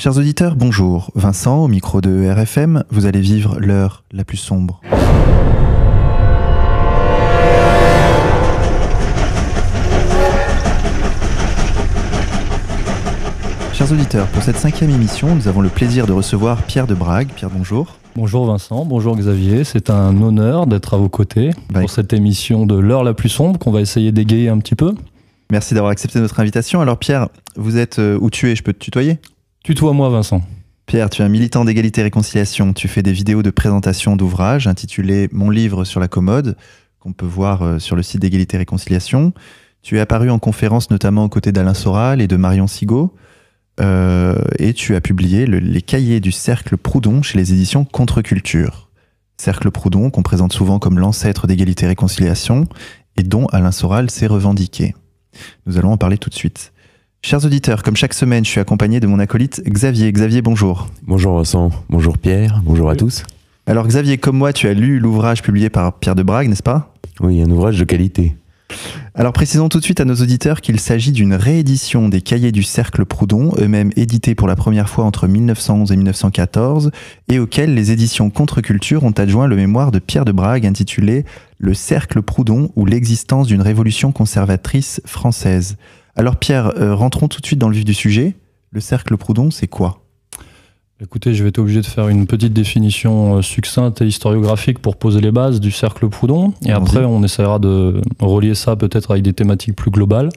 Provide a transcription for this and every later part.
Chers auditeurs, bonjour. Vincent, au micro de RFM, vous allez vivre l'heure la plus sombre. Chers auditeurs, pour cette cinquième émission, nous avons le plaisir de recevoir Pierre de Brague. Pierre, bonjour. Bonjour Vincent, bonjour Xavier, c'est un honneur d'être à vos côtés Bah, pour cette émission de l'heure la plus sombre qu'on va essayer d'égayer un petit peu. Merci d'avoir accepté notre invitation. Alors Pierre, vous êtes euh, où tu es Je peux te tutoyer? Tutoie-moi Vincent. Pierre, tu es un militant d'égalité et réconciliation. Tu fais des vidéos de présentation d'ouvrages intitulés Mon livre sur la commode, qu'on peut voir euh, sur le site d'égalité réconciliation. Tu es apparu en conférence notamment aux côtés d'Alain Soral et de Marion Sigaud. Euh, et tu as publié le- les cahiers du Cercle Proudhon chez les éditions Contre-Culture. Cercle Proudhon, qu'on présente souvent comme l'ancêtre d'égalité réconciliation, et dont Alain Soral s'est revendiqué. Nous allons en parler tout de suite. Chers auditeurs, comme chaque semaine, je suis accompagné de mon acolyte Xavier. Xavier, bonjour. Bonjour Vincent, bonjour Pierre, bonjour à tous. Alors Xavier, comme moi, tu as lu l'ouvrage publié par Pierre de Brague, n'est-ce pas? Oui, un ouvrage de qualité. Alors précisons tout de suite à nos auditeurs qu'il s'agit d'une réédition des cahiers du Cercle Proudhon, eux-mêmes édités pour la première fois entre 1911 et 1914, et auxquels les éditions Contre-Culture ont adjoint le mémoire de Pierre de Brague intitulé Le Cercle Proudhon ou l'existence d'une révolution conservatrice française. Alors Pierre, euh, rentrons tout de suite dans le vif du sujet. Le Cercle Proudhon, c'est quoi? Écoutez, je vais être obligé de faire une petite définition euh, succincte et historiographique pour poser les bases du cercle Proudhon. Et après, on essaiera de relier ça peut-être avec des thématiques plus globales.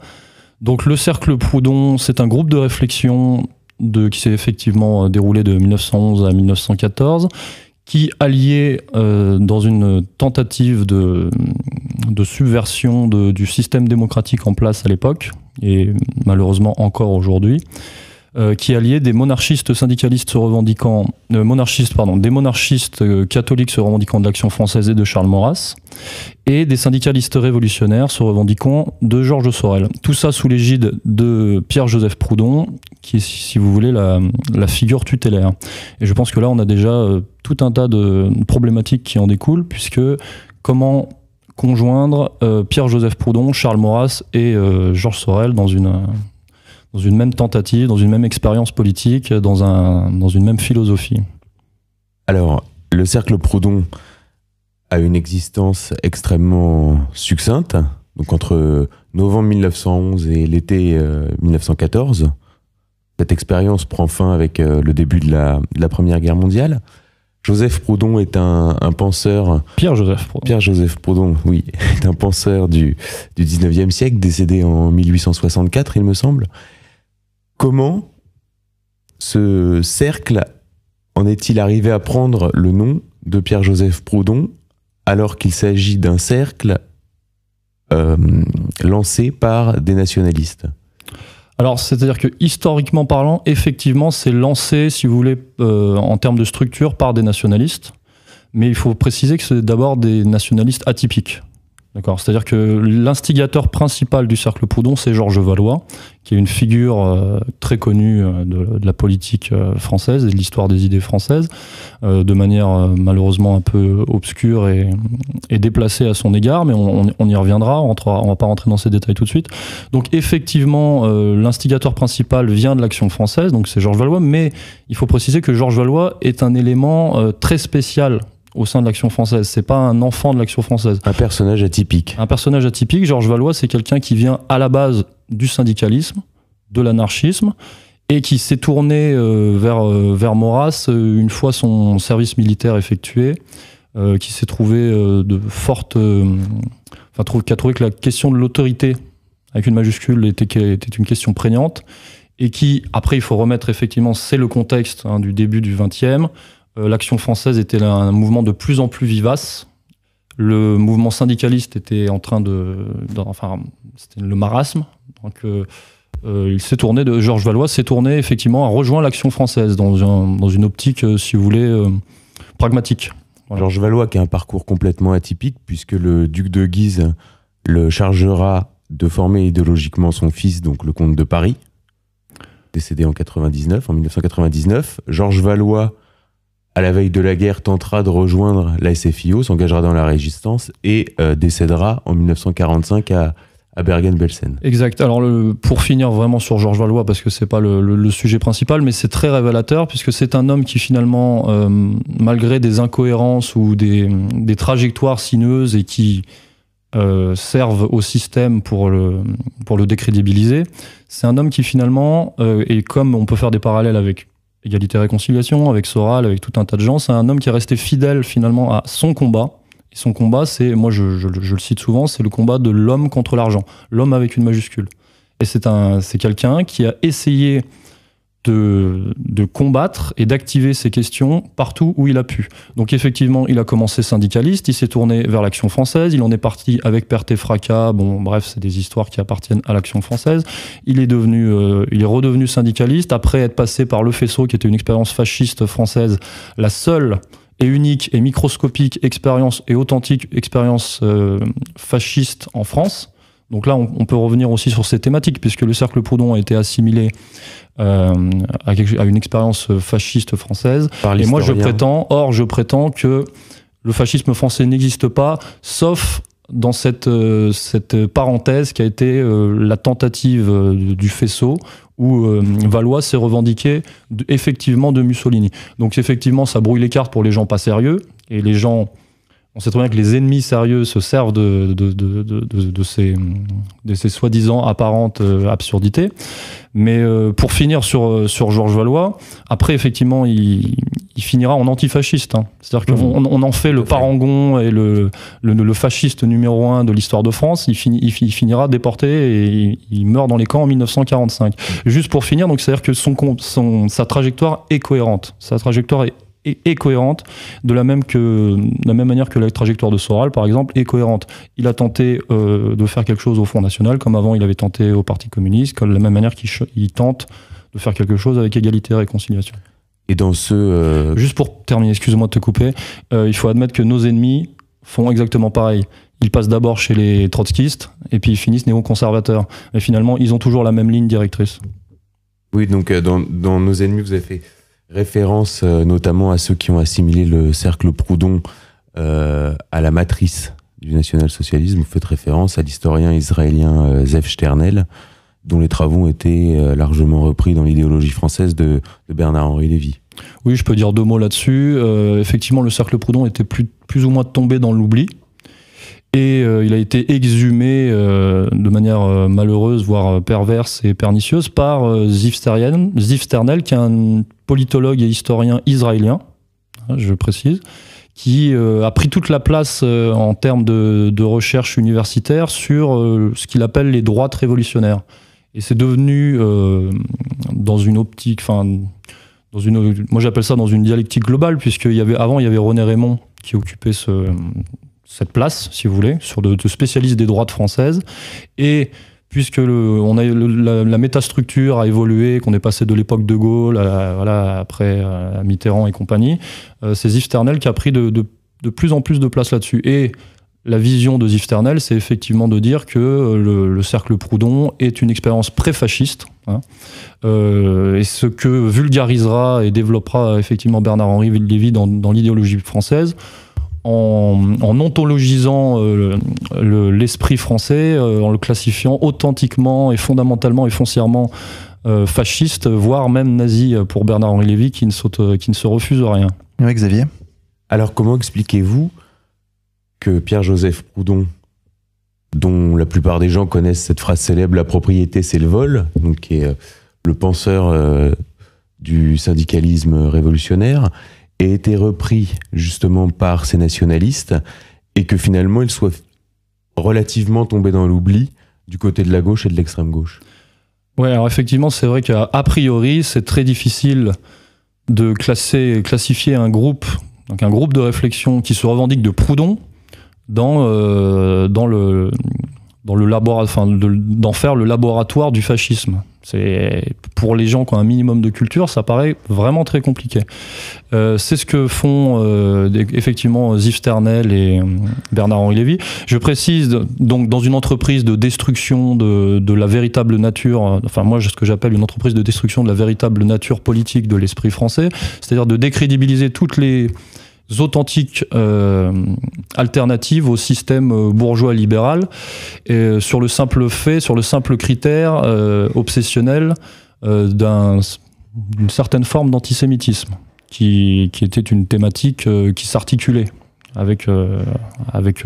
Donc, le cercle Proudhon, c'est un groupe de réflexion de, qui s'est effectivement euh, déroulé de 1911 à 1914, qui alliait euh, dans une tentative de, de subversion de- du système démocratique en place à l'époque, et malheureusement encore aujourd'hui, euh, qui alliait des monarchistes syndicalistes se revendiquant, euh, monarchistes, pardon, des monarchistes euh, catholiques se revendiquant de l'Action française et de Charles Maurras, et des syndicalistes révolutionnaires se revendiquant de Georges Sorel. Tout ça sous l'égide de Pierre-Joseph Proudhon, qui est, si vous voulez, la, figure tutélaire. Et je pense que là, on a déjà euh, tout un tas de problématiques qui en découlent, puisque comment conjoindre euh, Pierre-Joseph Proudhon, Charles Maurras et euh, Georges Sorel dans une, euh, dans une même tentative, dans une même expérience politique, dans, un, dans une même philosophie. Alors, le cercle Proudhon a une existence extrêmement succincte, donc entre novembre 1911 et l'été euh, 1914. Cette expérience prend fin avec euh, le début de la, de la Première Guerre mondiale. Joseph Proudhon est un, un penseur Pierre-Joseph Proudhon. Pierre-Joseph Proudhon, oui, est un penseur du, du 19e siècle, décédé en 1864, il me semble. Comment ce cercle en est-il arrivé à prendre le nom de Pierre-Joseph Proudhon alors qu'il s'agit d'un cercle euh, lancé par des nationalistes? Alors, c'est-à-dire que historiquement parlant, effectivement, c'est lancé, si vous voulez, euh, en termes de structure par des nationalistes. Mais il faut préciser que c'est d'abord des nationalistes atypiques. D'accord C'est-à-dire que l'instigateur principal du cercle Proudhon, c'est Georges Valois, qui est une figure euh, très connue euh, de, la politique euh, française et de l'histoire des idées françaises, euh, de manière malheureusement un peu obscure et, déplacée à son égard, mais on, on- y reviendra, on ne va pas rentrer dans ces détails tout de suite. Donc effectivement, l'instigateur principal vient de l'action française, donc c'est Georges Valois, mais il faut préciser que Georges Valois est un élément très spécial au sein de l'action française. C'est pas un enfant de l'action française. Un personnage atypique. Un personnage atypique, Georges Valois, c'est quelqu'un qui vient à la base du syndicalisme, de l'anarchisme, et qui s'est tourné euh, vers, euh, vers Maurras euh, une fois son service militaire effectué, euh, qui s'est trouvé de forte. Enfin, trouve- qui a trouvé que la question de l'autorité, avec une majuscule, était, était une question prégnante, et qui, après, il faut remettre effectivement, c'est le contexte hein, du début du XXe. Euh, L'action française était un mouvement de plus en plus vivace. Le mouvement syndicaliste était en train de, enfin, c'était le marasme. Donc, euh, euh, il s'est tourné de Georges Valois s'est tourné effectivement à rejoindre l'action française dans, un- dans une optique, si vous voulez, pragmatique. Georges Valois qui a un parcours complètement atypique puisque le duc de Guise le chargera de former idéologiquement son fils, donc le comte de Paris, décédé en 99, en 1999. Georges Valois, à la veille de la guerre, tentera de rejoindre la SFIO, s'engagera dans la résistance et euh, décédera en 1945 à, Bergen-Belsen. Exact. Alors pour finir vraiment sur Georges Valois, parce que c'est pas le, sujet principal, mais c'est très révélateur puisque c'est un homme qui finalement, euh, malgré des incohérences ou des, trajectoires sinueuses et qui euh, servent au système pour le, pour le décrédibiliser, c'est un homme qui finalement, et comme on peut faire des parallèles avec Égalité Réconciliation, avec Soral, avec tout un tas de gens, c'est un homme qui est resté fidèle finalement à son combat. Et son combat, c'est, moi je, je- je le cite souvent, c'est le combat de l'homme contre l'argent l'homme avec une majuscule. Et c'est un, c'est quelqu'un qui a essayé de, de combattre et d'activer ces questions partout où il a pu. Donc effectivement, il a commencé syndicaliste, il s'est tourné vers l'Action française, il en est parti avec perte et fracas. Bon, bref, c'est des histoires qui appartiennent à l'Action française. Il est devenu, euh, il est redevenu syndicaliste après être passé par le faisceau, qui était une expérience fasciste française, la seule et unique et microscopique expérience et authentique expérience euh, fasciste en France. Donc là, on, on peut revenir aussi sur ces thématiques, puisque le cercle Proudhon a été assimilé euh, à, quelque- à une expérience fasciste française. Par Et moi, je prétends, or, je prétends que le fascisme français n'existe pas, sauf dans cette, euh, cette parenthèse qui a été euh, la tentative du faisceau, où Valois s'est revendiqué de- effectivement de Mussolini. Donc effectivement, ça brouille les cartes pour les gens pas sérieux, et les gens... On sait très bien que les ennemis sérieux se servent de, de, de, de, de- de ces, soi-disant apparentes euh, absurdités. Mais euh, pour finir sur, euh, sur Georges Valois, après, effectivement, il, il finira en antifasciste. hein. C'est-à-dire qu'on on- on en fait le parangon et le, le, le fasciste numéro un de l'histoire de France. Il, fini- il, fi- il finira déporté et il, il meurt dans les camps en 1945. Juste pour finir, donc c'est-à-dire que son, sa trajectoire est cohérente. Sa trajectoire est, est, cohérente de la même que de la même manière que la trajectoire de Soral, par exemple, est cohérente. Il a tenté euh, de faire quelque chose au Front National, comme avant il avait tenté au Parti communiste, comme de la même manière qu'il il tente de faire quelque chose avec égalité et réconciliation. Et dans ce. euh, Juste pour terminer, excuse-moi de te couper, euh, il faut admettre que nos ennemis font exactement pareil. Ils passent d'abord chez les trotskistes et puis ils finissent néoconservateurs. Mais finalement, ils ont toujours la même ligne directrice. Oui, donc dans, dans nos ennemis, vous avez fait référence euh, notamment à ceux qui ont assimilé le cercle Proudhon euh, à la matrice du national-socialisme. Vous faites référence à l'historien israélien euh, Zev Sternel, dont les travaux ont été largement repris dans l'idéologie française de, Bernard-Henri Lévy. Oui, je peux dire deux mots là-dessus. Effectivement, le cercle Proudhon était plus ou moins tombé dans l'oubli. Et euh, il a été exhumé euh, de manière euh, malheureuse, voire perverse et pernicieuse, par Ziv Sternel, qui est un politologue et historien israélien, hein, je précise, qui a pris toute la place en termes de, recherche universitaire sur ce qu'il appelle les droites révolutionnaires. Et c'est devenu, dans une optique, enfin, dans une, moi j'appelle ça dans une dialectique globale, puisqu'il y avait, avant, il y avait René Raymond qui occupait ce, cette place, si vous voulez, sur de, de spécialiste des droites françaises. Et puisque on a, la, la métastructure a évolué, qu'on est passé de l'époque de Gaulle voilà, après à Mitterrand et compagnie, euh, c'est Yves Sternel qui a pris de, plus en plus de place là-dessus. Et la vision de Yves Sternel, c'est effectivement de dire que euh, le, le cercle Proudhon est une expérience pré-fasciste. hein. Euh, et ce que vulgarisera et développera effectivement Bernard-Henri Lévy dans l'idéologie française, en, en ontologisant euh, le- l'esprit français, euh, en le classifiant authentiquement et fondamentalement et foncièrement euh, fasciste, voire même nazi pour Bernard-Henri Lévy qui ne, saute, qui ne se refuse rien. Oui, Xavier Alors, comment expliquez-vous que Pierre-Joseph Proudhon, dont la plupart des gens connaissent cette phrase célèbre, la propriété c'est le vol, donc qui est le penseur euh, du syndicalisme révolutionnaire, ait été repris justement par ces nationalistes et que finalement il soit relativement tombé dans l'oubli du côté de la gauche et de l'extrême gauche. Ouais, alors effectivement, c'est vrai qu'a priori, c'est très difficile de classer, classifier un groupe, donc un groupe de réflexion qui se revendique de Proudhon dans, euh, dans le dans le labora- enfin, de- d'en faire le laboratoire du fascisme. C'est pour les gens qui ont un minimum de culture, ça paraît vraiment très compliqué. Euh, c'est ce que font euh, effectivement Ziv Sternel et euh, Bernard-Henri Lévy. Je précise donc dans une entreprise de destruction de, de la véritable nature, euh, enfin moi ce que j'appelle une entreprise de destruction de la véritable nature politique de l'esprit français, c'est-à-dire de décrédibiliser toutes les authentiques alternatives au système bourgeois libéral, et sur le simple fait, sur le simple critère obsessionnel d'une certaine forme d'antisémitisme, qui, qui, était une thématique qui s'articulait avec, avec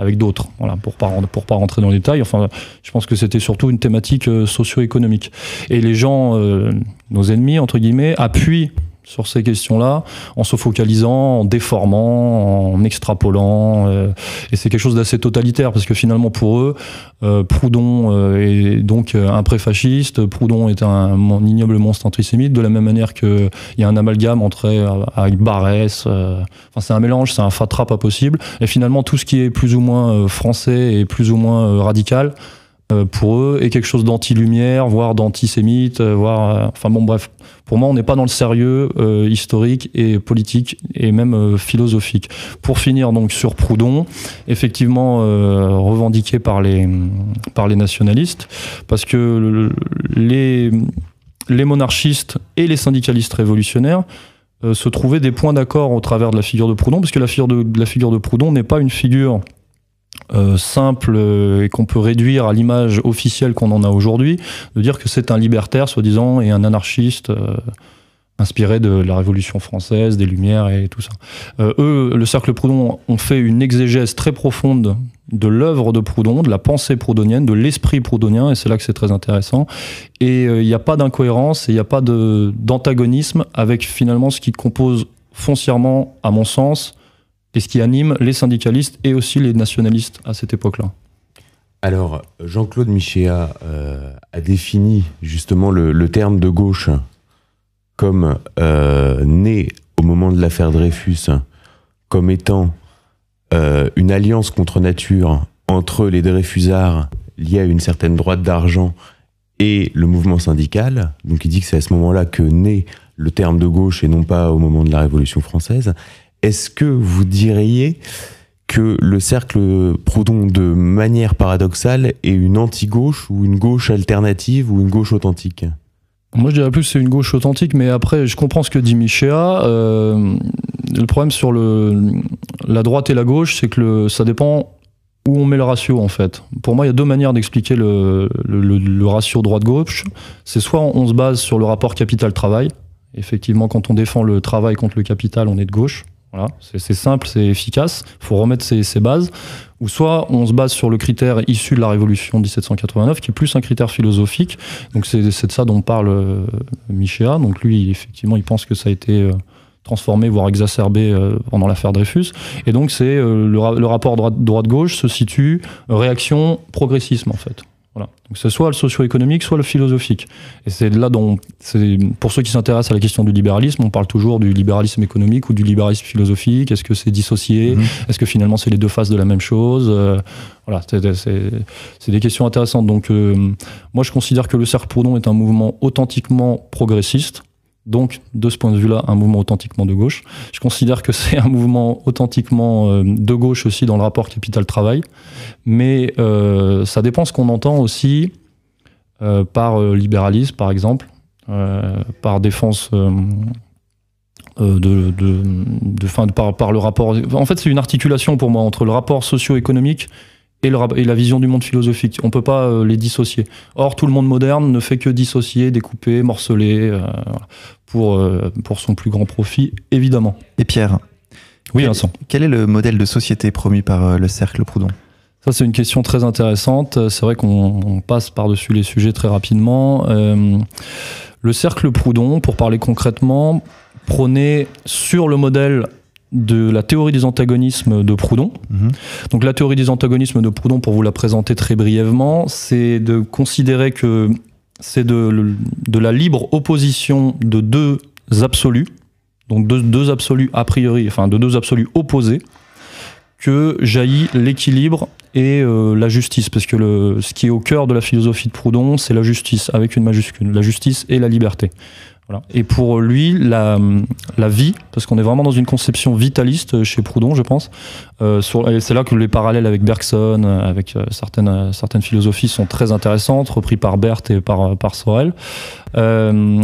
avec d'autres, voilà, pour pas pour pas rentrer dans les détails. Enfin, je pense que c'était surtout une thématique euh, socio-économique. Et les gens, euh, nos ennemis entre guillemets, appuient sur ces questions-là en se focalisant, en déformant, en extrapolant. Euh, et c'est quelque chose d'assez totalitaire parce que finalement pour eux, euh, Proudhon euh, est donc un préfasciste, Proudhon est un, ignoble monstre antisémite, de la même manière qu'il y a un amalgame entre avec Barès. enfin c'est un mélange, c'est un fatras pas possible. Et finalement tout ce qui est plus ou moins français et plus ou moins radical euh, pour eux est quelque chose d'anti-lumière, voire d'antisémite, euh, voire. Euh, enfin bon, bref. Pour moi, on n'est pas dans le sérieux historique et politique et même philosophique. Pour finir donc sur Proudhon, effectivement revendiqué par les, par les nationalistes, parce que les, les monarchistes et les syndicalistes révolutionnaires se trouvaient des points d'accord au travers de la figure de Proudhon, parce que la figure la figure de Proudhon n'est pas une figure euh, simple euh, et qu'on peut réduire à l'image officielle qu'on en a aujourd'hui, de dire que c'est un libertaire, soi-disant, et un anarchiste euh, inspiré de la Révolution française, des Lumières et tout ça. eux, le Cercle Proudhon, ont fait une exégèse très profonde de l'œuvre de Proudhon, de la pensée proudhonienne, de l'esprit proudhonien, et c'est là que c'est très intéressant. Et il n'y a pas d'incohérence il n'y a pas d'antagonisme avec finalement ce qui compose foncièrement, à mon sens, et ce qui anime les syndicalistes et aussi les nationalistes à cette époque-là. Alors, Jean-Claude Michéa euh, a défini justement le, terme de gauche comme euh, né au moment de l'affaire Dreyfus, comme étant euh, une alliance contre nature entre les Dreyfusards liés à une certaine droite d'argent et le mouvement syndical. Donc il dit que c'est à ce moment-là que naît le terme de gauche et non pas au moment de la Révolution française. Est-ce que vous diriez que le cercle Proudhon, de manière paradoxale, est une anti-gauche ou une gauche alternative ou une gauche authentique? Moi, je dirais plus que c'est une gauche authentique, mais après, je comprends ce que dit Michéa. Euh, le problème sur la droite et la gauche, c'est que ça dépend où on met le ratio, en fait. Pour moi, il y a deux manières d'expliquer le, le ratio droite-gauche. C'est soit on se base sur le rapport capital-travail. Effectivement, quand on défend le travail contre le capital, on est de gauche. Voilà, c'est simple, c'est efficace. Il faut remettre ses, bases. Ou soit on se base sur le critère issu de la Révolution 1789, qui est plus un critère philosophique. Donc c'est de ça dont parle euh, Michéa. Donc lui, effectivement, il pense que ça a été euh, transformé, voire exacerbé euh, pendant l'affaire Dreyfus. Et donc c'est le, le, rapport droite-gauche se situe réaction progressisme en fait. Voilà. Donc c'est soit le socio-économique, soit le philosophique. Et c'est là dont, pour ceux qui s'intéressent à la question du libéralisme, on parle toujours du libéralisme économique ou du libéralisme philosophique. Est-ce que c'est dissocié? Mhm. Est-ce que finalement c'est les deux faces de la même chose? Euh, Voilà, c'est des questions intéressantes. Donc euh, moi je considère que le Cercle Proudhon est un mouvement authentiquement progressiste donc, de ce point de vue-là, un mouvement authentiquement de gauche. Je considère que c'est un mouvement authentiquement euh, de gauche aussi dans le rapport capital-travail, mais euh, ça dépend ce qu'on entend aussi euh, par libéralisme, par exemple, par défense de, de, par, le rapport. En fait, c'est une articulation pour moi entre le rapport socio-économique et, la vision du monde philosophique. On ne peut pas euh, les dissocier. Or, tout le monde moderne ne fait que dissocier, découper, morceler, euh, pour, euh, pour son plus grand profit, évidemment. Et Pierre Oui, Vincent. Quel est le modèle de société promu par le Cercle Proudhon? Ça, c'est une question très intéressante. C'est vrai qu'on passe par-dessus les sujets très rapidement. le cercle Proudhon, pour parler concrètement, prônait sur le modèle de la théorie des antagonismes de Proudhon. Mhm. Donc la théorie des antagonismes de Proudhon, pour vous la présenter très brièvement, c'est de considérer que c'est de, de, la libre opposition de deux absolus, donc de deux absolus a priori, enfin de deux absolus opposés, que jaillit l'équilibre et euh, la justice, parce que le, ce qui est au cœur de la philosophie de Proudhon, c'est la justice, avec une majuscule, la justice et la liberté. Et pour lui, la, vie, parce qu'on est vraiment dans une conception vitaliste chez Proudhon, je pense, euh, c'est là que les parallèles avec Bergson, avec euh, certaines, certaines philosophies sont très intéressantes, repris par Berthe et par, par Sorel. Euh,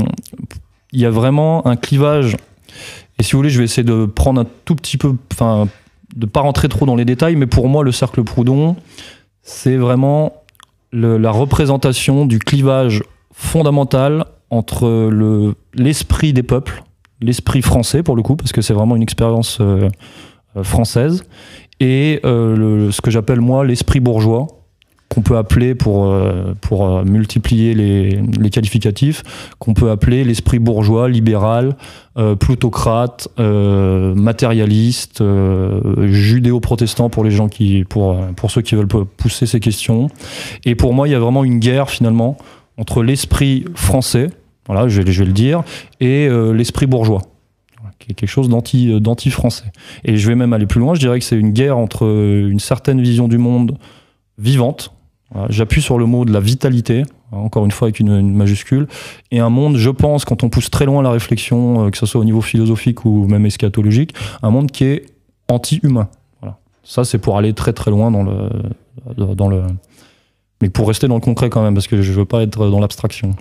il y a vraiment un clivage Et si vous voulez, je vais essayer de prendre un tout petit peu, enfin, de pas rentrer trop dans les détails, mais pour moi, le cercle Proudhon, c'est vraiment la représentation du clivage fondamental entre le- l'esprit des peuples, l'esprit français pour le coup, parce que c'est vraiment une expérience euh, euh, française, et euh, ce que j'appelle moi l'esprit bourgeois, qu'on peut appeler pour, pour multiplier les, les qualificatifs, qu'on peut appeler l'esprit bourgeois, libéral, plutocrate, matérialiste, judéo-protestant pour les gens qui, pour, pour ceux qui veulent pousser ces questions. Et pour moi, il y a vraiment une guerre finalement entre l'esprit français, voilà, je vais, le dire, et euh, l'esprit bourgeois, quelque chose euh, d'anti-français. Et je vais même aller plus loin, je dirais que c'est une guerre entre euh, une certaine vision du monde vivante, j'appuie sur le mot de la vitalité, hein, encore une fois avec une, une majuscule, et un monde, je pense, quand on pousse très loin la réflexion, que ce soit au niveau philosophique ou même eschatologique, un monde qui est anti-humain. Voilà. Ça, c'est pour aller très très loin dans le, dans le. Mais pour rester dans le concret quand même, parce que je veux pas être dans l'abstraction.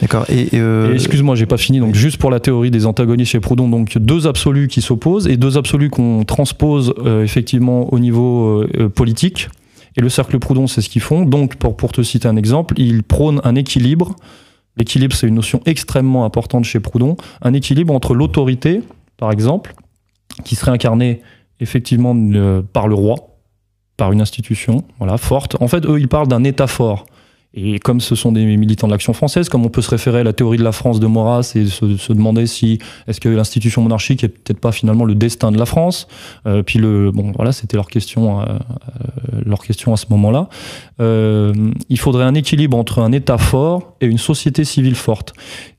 D'accord. Et, euh, Et Excuse-moi, j'ai pas fini. Donc juste pour la théorie des antagonistes chez Proudhon, donc deux absolus qui s'opposent et deux absolus qu'on transpose euh, effectivement au niveau euh, politique. Et le cercle Proudhon, c'est ce qu'ils font. Donc pour, pour te citer un exemple, ils prônent un équilibre. L'équilibre, c'est une notion extrêmement importante chez Proudhon. Un équilibre entre l'autorité, par exemple, qui serait incarnée effectivement par le roi, par une institution, voilà, forte. En fait, eux, ils parlent d'un État fort. Et comme ce sont des militants de l'action française, comme on peut se référer à la théorie de la France de Maurras et se, demander si est-ce que l'institution monarchique est peut-être pas finalement le destin de la France? Euh, puis le bon voilà, c'était leur question, euh, euh, leur question à ce moment-là. Euh, il faudrait un équilibre entre un État fort et une société civile forte.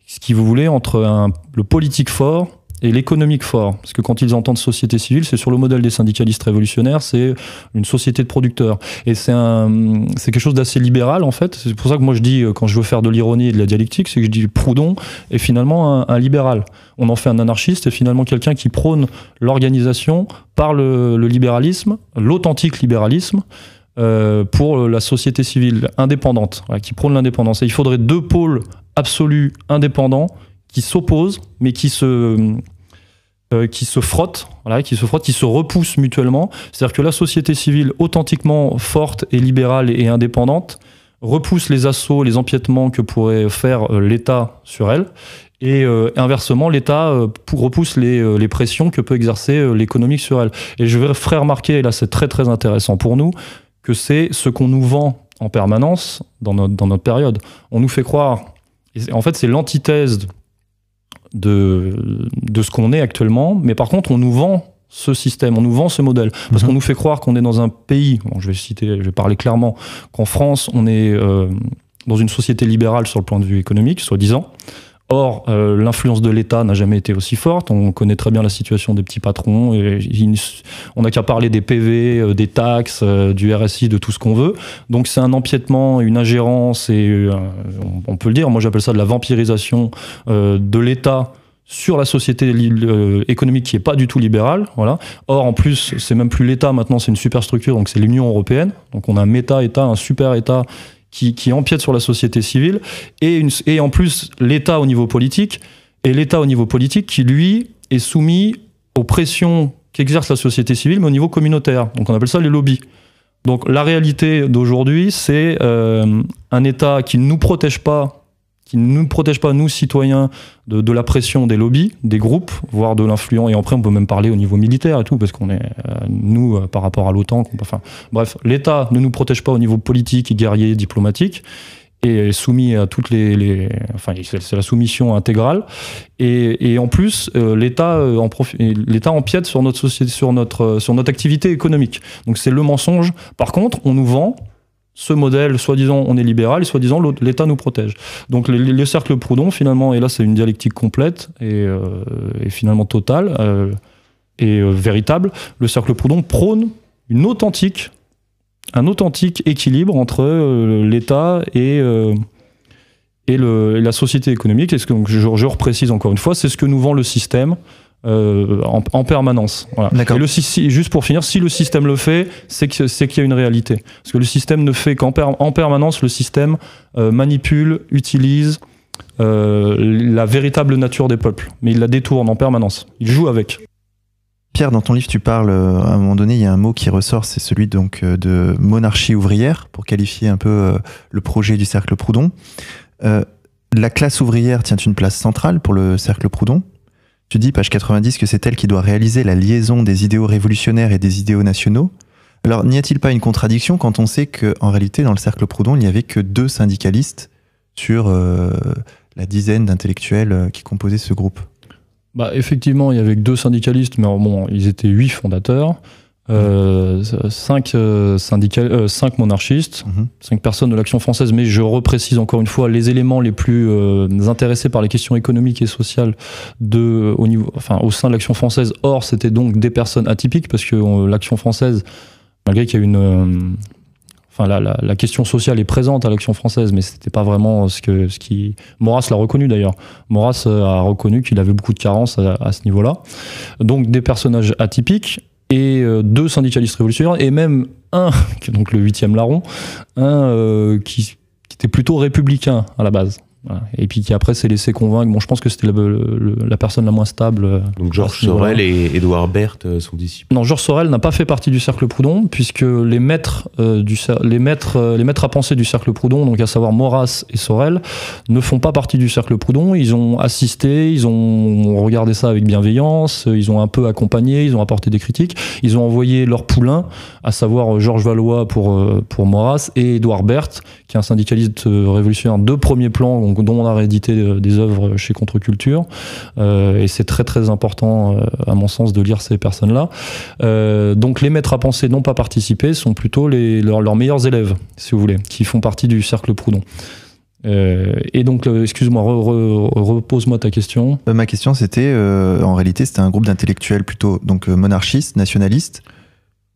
Ce qui vous voulez entre un, le politique fort et l'économique fort. Parce que quand ils entendent société civile, c'est sur le modèle des syndicalistes révolutionnaires, c'est une société de producteurs. Et c'est quelque chose d'assez libéral, en fait. C'est pour ça que moi je dis, euh, quand je veux faire de l'ironie et de la dialectique, c'est que je dis Proudhon est finalement un, libéral. On en fait un anarchiste et finalement quelqu'un qui prône l'organisation par le, libéralisme, l'authentique libéralisme, euh, pour la société civile indépendante, qui prône l'indépendance. Et il faudrait deux pôles absolus indépendants qui s'opposent, mais qui se, euh, qui se frottent, voilà, qui se frottent, qui se repoussent mutuellement. C'est-à-dire que la société civile authentiquement forte et libérale et indépendante repousse les assauts, les empiètements que pourrait faire euh, l'État sur elle. Et euh, inversement, l'État euh, repousse les, euh, les pressions que peut exercer euh, l'économique sur elle. Et je vais ferai remarquer, et là c'est très très intéressant pour nous, que c'est ce qu'on nous vend en permanence dans notre, dans notre période. On nous fait croire, en fait c'est l'antithèse de, de ce qu'on est actuellement, mais par contre on nous vend ce système, on nous vend ce modèle, parce Mhm. qu'on nous fait croire qu'on est dans un pays, bon, je vais citer, je vais parler clairement, qu'en France on est euh, dans une société libérale sur le point de vue économique, soi-disant. Or, euh, l'influence de l'État n'a jamais été aussi forte. On connaît très bien la situation des petits patrons. On n'a qu'à parler des PV, euh, des taxes, euh, du RSI, de tout ce qu'on veut. Donc c'est un empiètement, une ingérence, et euh, on, on peut le dire, moi j'appelle ça de la vampirisation de l'État sur la société économique qui est pas du tout libérale. Voilà. Or, en plus, c'est même plus l'État maintenant, c'est une superstructure, donc c'est l'Union européenne. Donc on a un méta-État, un super-État qui, qui empiète sur la société civile, et en plus l'État au niveau politique, et l'État au niveau politique qui, lui, est soumis aux pressions qu'exerce la société civile, mais au niveau communautaire. Donc on appelle ça les lobbies. Donc la réalité d'aujourd'hui, c'est euh, un État qui ne nous protège pas, qui ne nous protège pas, nous citoyens, de, la pression des lobbies, des groupes, voire de l'influence. Et après, on peut même parler au niveau militaire et tout, parce qu'on est, euh, nous, euh, par rapport à l'OTAN, bref, l'État ne nous protège pas au niveau politique, guerrier, diplomatique, et est soumis à toutes les, enfin, c'est la soumission intégrale. Et, en plus, euh, l'État en empiète sur notre société, sur notre, sur notre activité économique. Donc c'est le mensonge. Par contre, on nous vend ce modèle, soi-disant on est libéral, et soi-disant l'État nous protège. Donc le, le cercle Proudhon, finalement, et là c'est une dialectique complète et, euh, finalement totale euh, et euh, véritable, le cercle Proudhon prône une authentique, un authentique équilibre entre l'État et, et, la société économique. Et ce que, je, je reprécise encore une fois, c'est ce que nous vend le système. Euh, en, en permanence. Voilà. Et le, sy- si- juste pour finir, si le système le fait, c'est qu'il y a une réalité. Parce que le système ne fait qu'en per- en permanence, le système euh, manipule, utilise euh, la véritable nature des peuples, mais il la détourne en permanence. Il joue avec. Pierre, dans ton livre, tu parles, à un moment donné, il y a un mot qui ressort, c'est celui donc de monarchie ouvrière, pour qualifier un peu le projet du Cercle Proudhon. La classe ouvrière tient une place centrale pour le Cercle Proudhon. Tu dis, page 90, que c'est elle qui doit réaliser la liaison des idéaux révolutionnaires et des idéaux nationaux. Alors, n'y a-t-il pas une contradiction quand on sait qu'en réalité, dans le Cercle Proudhon, il n'y avait que deux syndicalistes sur euh, la dizaine d'intellectuels euh, qui composaient ce groupe? Bah, effectivement, il y avait que deux syndicalistes, mais ils étaient huit fondateurs, euh, cinq, euh, euh, cinq monarchistes, Mhm. cinq personnes de l'Action française. Mais je reprécise encore une fois les éléments les plus euh, intéressés par les questions économiques et sociales de, au, niveau, enfin, au sein de l'Action française. Or, c'était donc des personnes atypiques parce que l'Action française, malgré qu'il y a une Enfin, la, la- la question sociale est présente à l'action française, mais c'était pas vraiment ce que ce qui. Maurras l'a reconnu d'ailleurs. Maurras a reconnu qu'il avait beaucoup de carences à, à ce niveau-là. Donc des personnages atypiques et euh, deux syndicalistes révolutionnaires et même un, qui est donc le huitième larron, un euh, qui, qui était plutôt républicain à la base. Voilà. Et puis qui après s'est laissé convaincre. Bon, je pense que c'était la personne la moins stable. euh, Donc Georges. Sorel et Édouard Berthe euh, sont disciples. Non, Georges Sorel n'a pas fait partie du cercle Proudhon, puisque les maîtres, euh, du, les, maîtres, euh, les maîtres à penser du cercle Proudhon, donc à savoir Maurras et Sorel, ne font pas partie du cercle Proudhon. Ils ont assisté, ils ont regardé ça avec bienveillance, ils ont un peu accompagné, ils ont apporté des critiques, ils ont envoyé leur poulain, à savoir Georges Valois pour, pour Maurras et Édouard Berthe, qui est un syndicaliste révolutionnaire de premier plan, dont on a réédité euh, des œuvres chez Contre-Culture. Euh, et c'est très très important, euh, à mon sens, de lire ces personnes-là. Donc les maîtres à penser n'ont pas participé, sont plutôt leurs, leurs meilleurs élèves, si vous voulez, qui font partie du cercle Proudhon. Et donc, excuse-moi, re- re- repose-moi ta question. Ma question, c'était, en réalité, c'était un groupe d'intellectuels plutôt donc monarchistes, nationalistes,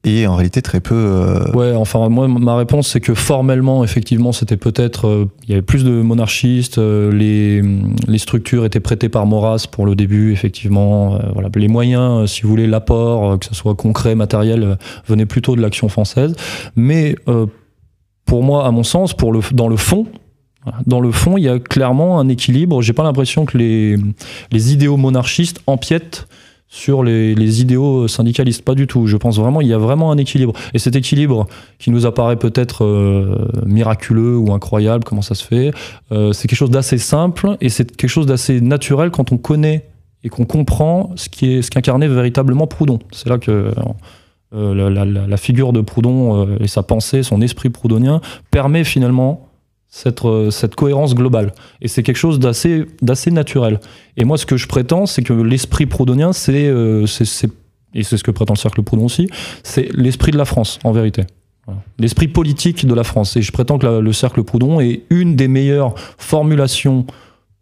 et en réalité très peu. euh, Ouais, enfin, moi, ma réponse, c'est que formellement, effectivement, c'était peut-être. euh, Il y avait plus de monarchistes, euh, les, les structures étaient prêtées par Maurras pour le début, effectivement. euh, voilà, les moyens, euh, si vous voulez, l'apport, euh, que ce soit concret, matériel, venait plutôt de l'action française. Mais pour moi, à mon sens, pour le, dans le fond, dans le fond, il y a clairement un équilibre. J'ai pas l'impression que les, les idéaux monarchistes empiètent sur les, les idéaux syndicalistes. Pas du tout. Je pense vraiment il y a vraiment un équilibre. Et cet équilibre qui nous apparaît peut-être euh, miraculeux ou incroyable, comment ça se fait, euh, c'est quelque chose d'assez simple et c'est quelque chose d'assez naturel quand on connaît et qu'on comprend ce qui est ce qu'incarnait véritablement Proudhon. C'est là que euh, la, la- figure de Proudhon et sa pensée, son esprit proudhonien permet finalement cette, euh, cette cohérence globale. Et c'est quelque chose d'assez d'assez naturel. Et moi, ce que je prétends, c'est que l'esprit proudhonien, c'est, euh, c'est- et c'est ce que prétend le cercle Proudhon aussi, c'est l'esprit de la France, en vérité. L'esprit politique de la France. Et je prétends que le cercle Proudhon est une des meilleures formulations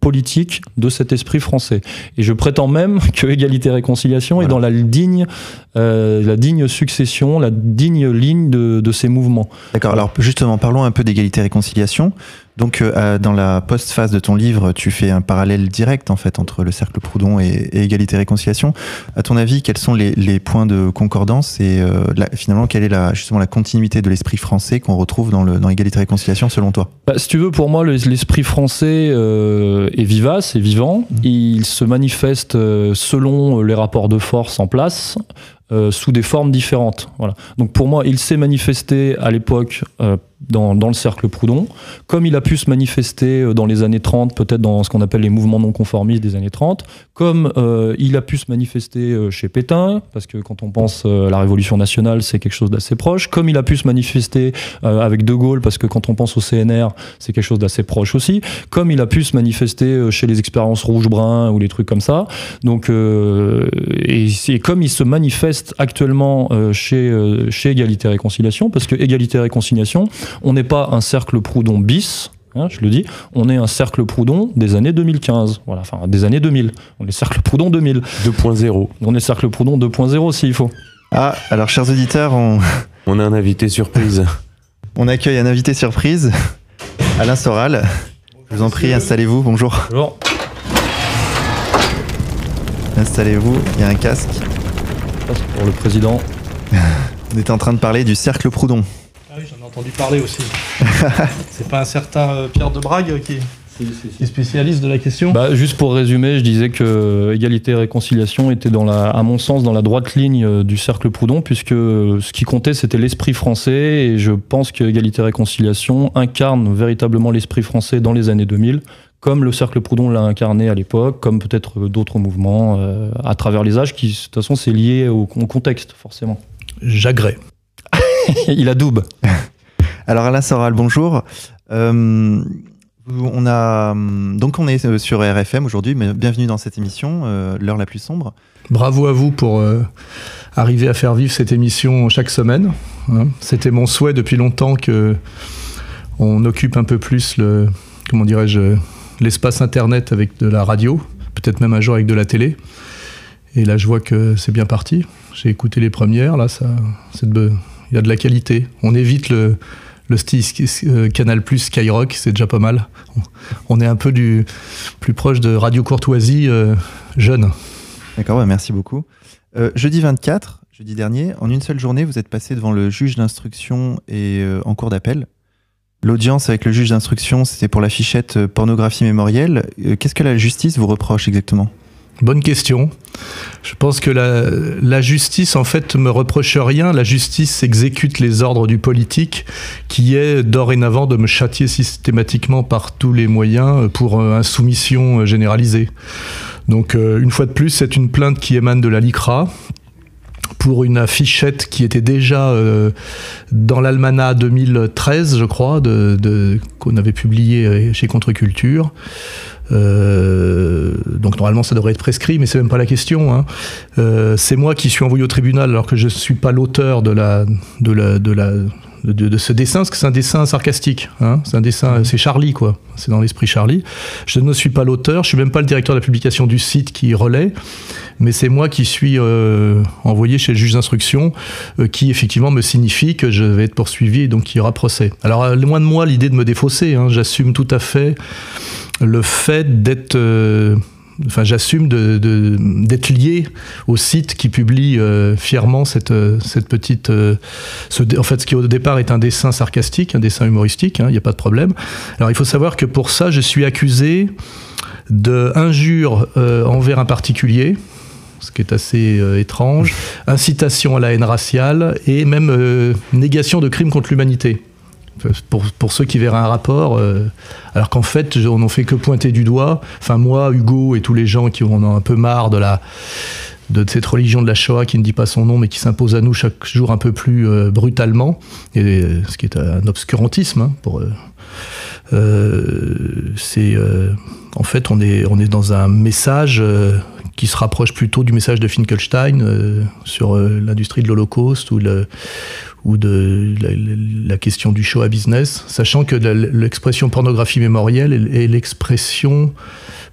politiques de cet esprit français. Et je prétends même que égalité et réconciliation est dans la digne, euh, la digne succession, la digne ligne de, de ces mouvements. D'accord. Alors justement, parlons un peu d'égalité et réconciliation. Donc, euh, euh, dans la post-phase de ton livre, tu fais un parallèle direct en fait entre le cercle Proudhon et, et égalité et réconciliation. À ton avis, quels sont les, les points de concordance et euh, la- finalement quelle est la, justement la continuité de l'esprit français qu'on retrouve dans, le, dans égalité et réconciliation selon toi? Bah, si tu veux, pour moi, le- l'esprit français euh, est vivace, est vivant. Il se manifeste selon les rapports de force en place, sous des formes différentes. Voilà. Donc pour moi, il s'est manifesté à l'époque dans, dans le cercle Proudhon, comme il a pu se manifester euh, dans les années 30, peut-être dans ce qu'on appelle les mouvements non conformistes des années 30, comme euh, il a pu se manifester euh, chez Pétain, parce que quand on pense euh, à la Révolution nationale, c'est quelque chose d'assez proche, comme il a pu se manifester euh, avec De Gaulle, parce que quand on pense au CNR, c'est quelque chose d'assez proche aussi, comme il a pu se manifester chez les expériences rouge-brun ou les trucs comme ça. Donc, euh, et c'est comme il se manifeste actuellement chez, chez Égalité et Réconciliation, parce que Égalité et Réconciliation, on n'est pas un cercle Proudhon bis. hein, je le dis, on est un cercle Proudhon des années 2015, voilà, enfin des années 2000. On est cercle Proudhon 2000. 2.0. On est cercle Proudhon 2.0 s'il faut. Ah, alors chers auditeurs, on, On a un invité surprise. on accueille un invité surprise, Alain Soral. Je vous en prie, installez-vous. Bonjour. Alors, Installez-vous. Il y a un casque. pour le président. On était en train de parler du cercle Proudhon. Ah oui, j'en ai entendu parler aussi. c'est pas un certain euh, Pierre de Brague qui. Les spécialistes de la question? Bah, Juste pour résumer, je disais que égalité et réconciliation était, dans la, à mon sens, dans la droite ligne euh, du cercle Proudhon, puisque ce qui comptait, c'était l'esprit français, et je pense que égalité et réconciliation incarne véritablement l'esprit français dans les années 2000, comme le cercle Proudhon l'a incarné à l'époque, comme peut-être d'autres mouvements euh, à travers les âges, qui de toute façon c'est lié au, au, contexte forcément. J'agrée. Il a double. Alors Alain Soral, bonjour. Euh, on a donc on est sur RFM aujourd'hui, mais bienvenue dans cette émission, euh, l'heure la plus sombre. Bravo à vous pour euh, arriver à faire vivre cette émission chaque semaine. Hein. C'était mon souhait depuis longtemps que on occupe un peu plus le comment dirais-je l'espace internet avec de la radio, peut-être même un jour avec de la télé. Et là, je vois que c'est bien parti. J'ai écouté les premières. Là, ça, il y a de la qualité. On évite le le style euh, Canal Plus Skyrock, c'est déjà pas mal. On est un peu du plus proche de Radio Courtoisie euh, jeune. D'accord, merci beaucoup. Euh, jeudi 24, jeudi dernier, en une seule journée, vous êtes passé devant le juge d'instruction et en cours d'appel. L'audience avec le juge d'instruction, c'était pour la fichette pornographie mémorielle. Qu'est-ce que la justice vous reproche exactement? Bonne question. Je pense que la, justice, en fait, me reproche rien. La justice exécute les ordres du politique, qui est dorénavant de me châtier systématiquement par tous les moyens pour euh, insoumission généralisée. Donc, euh, une fois de plus, c'est une plainte qui émane de la LICRA, pour une affichette qui était déjà euh, dans l'Almanach 2013, je crois, qu'on avait publié chez Contre-Culture. Euh, donc normalement ça devrait être prescrit, mais c'est même pas la question. Hein. Euh, c'est moi qui suis envoyé au tribunal alors que je suis pas l'auteur de la, de la, de la de, ce dessin, parce que c'est un dessin sarcastique. Hein. c'est un dessin, mmh. c'est Charlie, quoi. C'est dans l'esprit Charlie. Je ne suis pas l'auteur, je suis même pas le directeur de la publication du site qui relaie, mais c'est moi qui suis euh, envoyé chez le juge d'instruction, qui effectivement me signifie que je vais être poursuivi et donc qu'il y aura procès. Alors, loin de moi l'idée de me défausser, hein. j'assume tout à fait le fait d'être euh, enfin j'assume d'être lié au site qui publie euh, fièrement cette, cette petite ce, en fait ce qui au départ est un dessin sarcastique un dessin humoristique hein, il n'y a pas de problème. Alors il faut savoir que pour ça je suis accusé de injure euh, envers un particulier ce qui est assez étrange, incitation à la haine raciale et même négation de crimes contre l'humanité pour, ceux qui verraient un rapport, euh, alors qu'en fait, on n'en fait que pointer du doigt. Enfin, moi, Hugo et tous les gens qui en ont un peu marre de la de cette religion de la Shoah qui ne dit pas son nom mais qui s'impose à nous chaque jour un peu plus euh, brutalement, et euh, ce qui est un obscurantisme. Hein, en fait on est dans un message qui se rapproche plutôt du message de Finkelstein sur l'industrie de l'Holocauste ou de la, question du show à business, sachant que l'expression pornographie mémorielle et, l'expression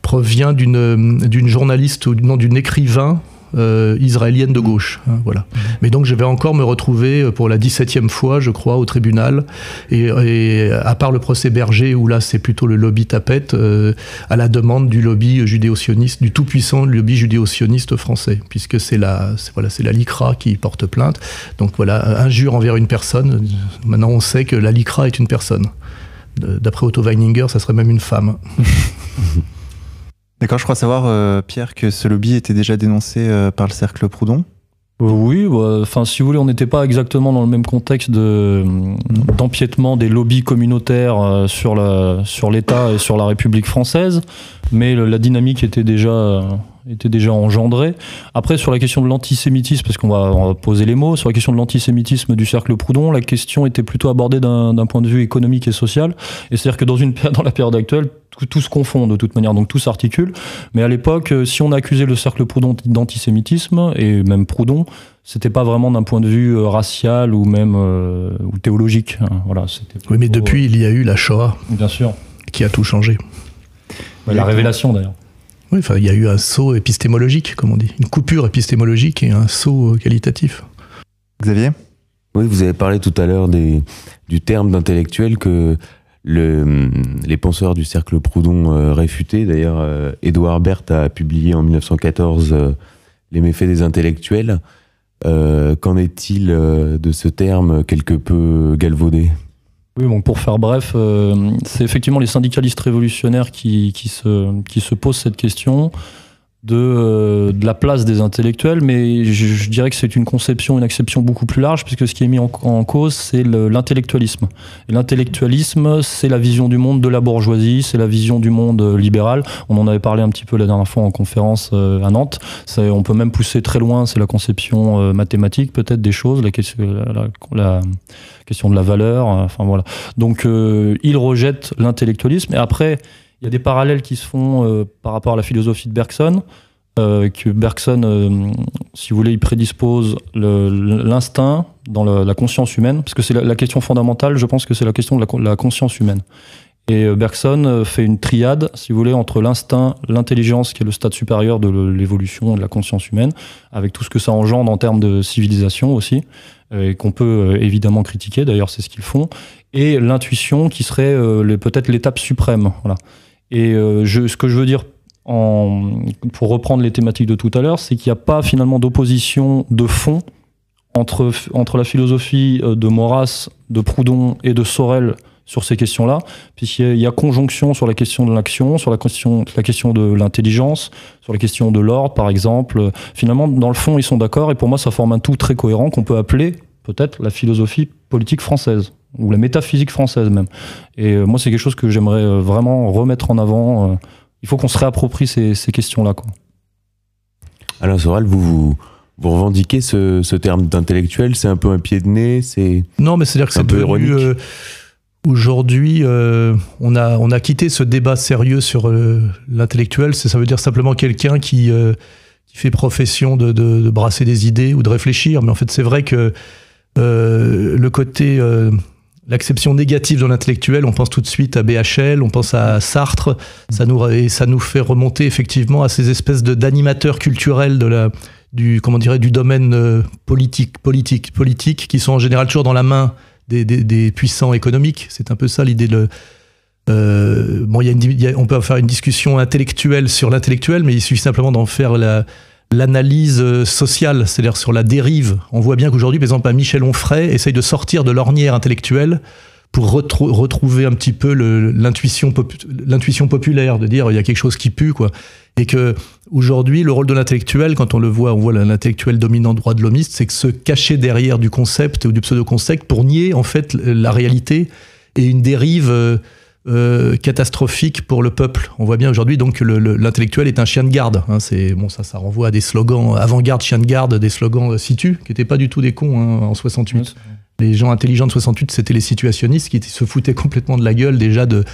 provient d'une journaliste ou non d'une écrivain euh, israélienne de gauche. Hein, voilà. Mhm. Mais donc je vais encore me retrouver euh, pour la 17e fois, je crois, au tribunal. Et, à part le procès Berger, où là c'est plutôt le lobby tapette, euh, à la demande du lobby judéo-sioniste, du tout-puissant lobby judéo-sioniste français, puisque c'est la, voilà, la LICRA qui porte plainte. Donc voilà, injure envers une personne. Maintenant on sait que la LICRA est une personne. D'après Otto Weininger, ça serait même une femme. D'accord, je crois savoir, euh, Pierre, que ce lobby était déjà dénoncé euh, par le cercle Proudhon. Euh, oui, bah, enfin, si vous voulez, on n'était pas exactement dans le même contexte de, d'empiètement des lobbies communautaires sur, la, sur l'État et sur la République française, mais la dynamique était déjà, était déjà engendrée. Après, sur la question de l'antisémitisme, parce qu'on va, poser les mots, sur la question de l'antisémitisme du cercle Proudhon, la question était plutôt abordée d'un, point de vue économique et social. Et c'est-à-dire que dans, une, dans la période actuelle, tout, se confond de toute manière, donc tout s'articule. Mais à l'époque, euh, si on accusait le cercle Proudhon d'antisémitisme, et même Proudhon, c'était pas vraiment d'un point de vue euh, racial ou même euh, ou théologique. Hein. Voilà, oui, mais depuis, il y a eu la Shoah. Bien sûr. Qui a tout changé. la révélation d'ailleurs. Oui, enfin, il y a eu un saut épistémologique, comme on dit, une coupure épistémologique et un saut qualitatif. Xavier? Oui, vous avez parlé tout à l'heure du terme d'intellectuel que le, les penseurs du cercle Proudhon euh, réfutés. D'ailleurs, euh, Édouard Berthe a publié en 1914 euh, Les méfaits des intellectuels. Qu'en est-il de ce terme quelque peu galvaudé? Oui, bon, pour faire bref, euh, c'est effectivement les syndicalistes révolutionnaires qui, qui, se, qui se posent cette question de, euh, de la place des intellectuels, mais je, dirais que c'est une conception, une acception beaucoup plus large, puisque ce qui est mis en, cause, c'est le- l'intellectualisme. L'intellectualisme, c'est la vision du monde de la bourgeoisie, c'est la vision du monde euh, libéral. On en avait parlé un petit peu la dernière fois en conférence euh, à Nantes. On peut même pousser très loin, c'est la conception mathématique peut-être des choses, la question, la, question de la valeur, enfin voilà. Donc il rejette l'intellectualisme, et après, il y a des parallèles qui se font euh, par rapport à la philosophie de Bergson, euh, que Bergson, euh, si vous voulez, il prédispose l'instinct dans la, conscience humaine, parce que c'est la, question fondamentale, je pense que c'est la question de la, con- la conscience humaine. Et Bergson fait une triade, si vous voulez, entre l'instinct, l'intelligence, qui est le stade supérieur de l'évolution de la conscience humaine, avec tout ce que ça engendre en termes de civilisation aussi, et qu'on peut évidemment critiquer, d'ailleurs c'est ce qu'ils font, et l'intuition qui serait peut-être l'étape suprême. Voilà. Et euh, je, ce que je veux dire, en, pour reprendre les thématiques de tout à l'heure, c'est qu'il n'y a pas finalement d'opposition de fond entre, entre la philosophie euh, de Maurras, de Proudhon et de Sorel sur ces questions-là, puisqu'il y y a conjonction sur la question de l'action, sur la question, la question de l'intelligence, sur la question de l'ordre, par exemple. Finalement, dans le fond, ils sont d'accord, et pour moi, ça forme un tout très cohérent qu'on peut appeler peut-être la philosophie politique française, ou la métaphysique française même. Et euh, moi, c'est quelque chose que j'aimerais euh, vraiment remettre en avant. euh. il faut qu'on se réapproprie ces, ces questions-là. quoi. Alain Soral, vous, vous, vous revendiquez ce, ce terme d'intellectuel, c'est un peu un pied de nez, c'est Non, mais c'est-à-dire que C'est un c'est peu devenu. ironique. euh, Aujourd'hui, euh, on, a, on a quitté ce débat sérieux sur euh, l'intellectuel. C'est- Ça veut dire simplement quelqu'un qui, euh, qui fait profession de, de- de brasser des idées ou de réfléchir. Mais en fait, c'est vrai que euh, le côté. euh, L'acception négative de l'intellectuel, on pense tout de suite à BHL, on pense à Sartre, ça nous, et ça nous fait remonter effectivement à ces espèces d'animateurs culturels de la, du, comment dirait, du domaine euh, politique, politique, politique, qui sont en général toujours dans la main des, des- puissants économiques. C'est un peu ça l'idée de. Euh, bon, y a une on peut faire une discussion intellectuelle sur l'intellectuel, mais il suffit simplement d'en faire la- l'analyse euh, sociale, c'est-à-dire sur la dérive. On voit bien qu'aujourd'hui, par exemple, Michel Onfray essaye de sortir de l'ornière intellectuelle pour retrou- retrouver un petit peu l'intuition populaire, de dire il y a quelque chose qui pue, quoi. Et que aujourd'hui, le rôle de l'intellectuel, quand on le voit, on voit l'intellectuel dominant droit de l'homiste, c'est que se cacher derrière du concept ou du pseudo-concept pour nier en fait la réalité et une dérive euh, euh, catastrophique pour le peuple. On voit bien aujourd'hui donc l'intellectuel est un chien de garde. hein. c'est bon, ça, ça renvoie à des slogans avant-garde, chien de garde, des slogans euh, situ, qui n'étaient pas du tout des cons hein, en 68. Les gens intelligents de 68, c'était les situationnistes qui se foutaient complètement de la gueule déjà de,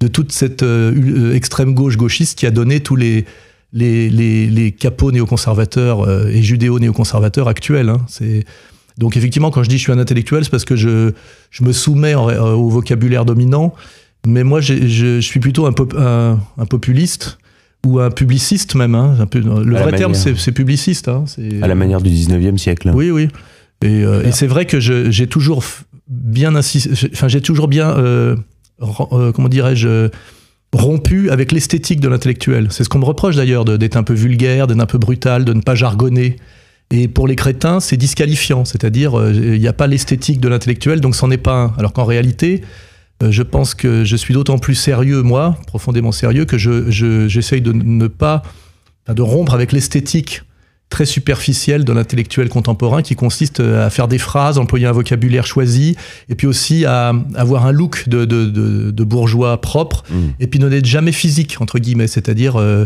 de toute cette euh, extrême gauche gauchiste qui a donné tous les, les, les, les capots néoconservateurs euh, et judéo-néoconservateurs actuels. hein. C'est donc effectivement quand je dis je suis un intellectuel, c'est parce que je, je me soumets en- au vocabulaire dominant, mais moi je, je suis plutôt un, pop- un, un populiste ou un publiciste même. hein. Un peu, le À vrai terme c'est publiciste. hein. À la manière du 19e siècle. oui, oui. Et, euh, et c'est vrai que j'ai toujours bien insisté, enfin j'ai toujours bien, euh, euh, comment dirais-je, rompu avec l'esthétique de l'intellectuel. C'est ce qu'on me reproche d'ailleurs, d'être un peu vulgaire, d'être un peu brutal, de ne pas jargonner. Et pour les crétins, c'est disqualifiant, c'est-à-dire il n'y a pas l'esthétique de l'intellectuel, donc c'en est pas un. Alors qu'en réalité, je pense que je suis d'autant plus sérieux, moi, profondément sérieux, que je- je- j'essaye de ne pas, de rompre avec l'esthétique très superficielle de l'intellectuel contemporain qui consiste à faire des phrases, employer un vocabulaire choisi, et puis aussi à avoir un look de, de- de- de bourgeois propre, Mm. et puis ne d'être jamais physique, entre guillemets, c'est-à-dire euh,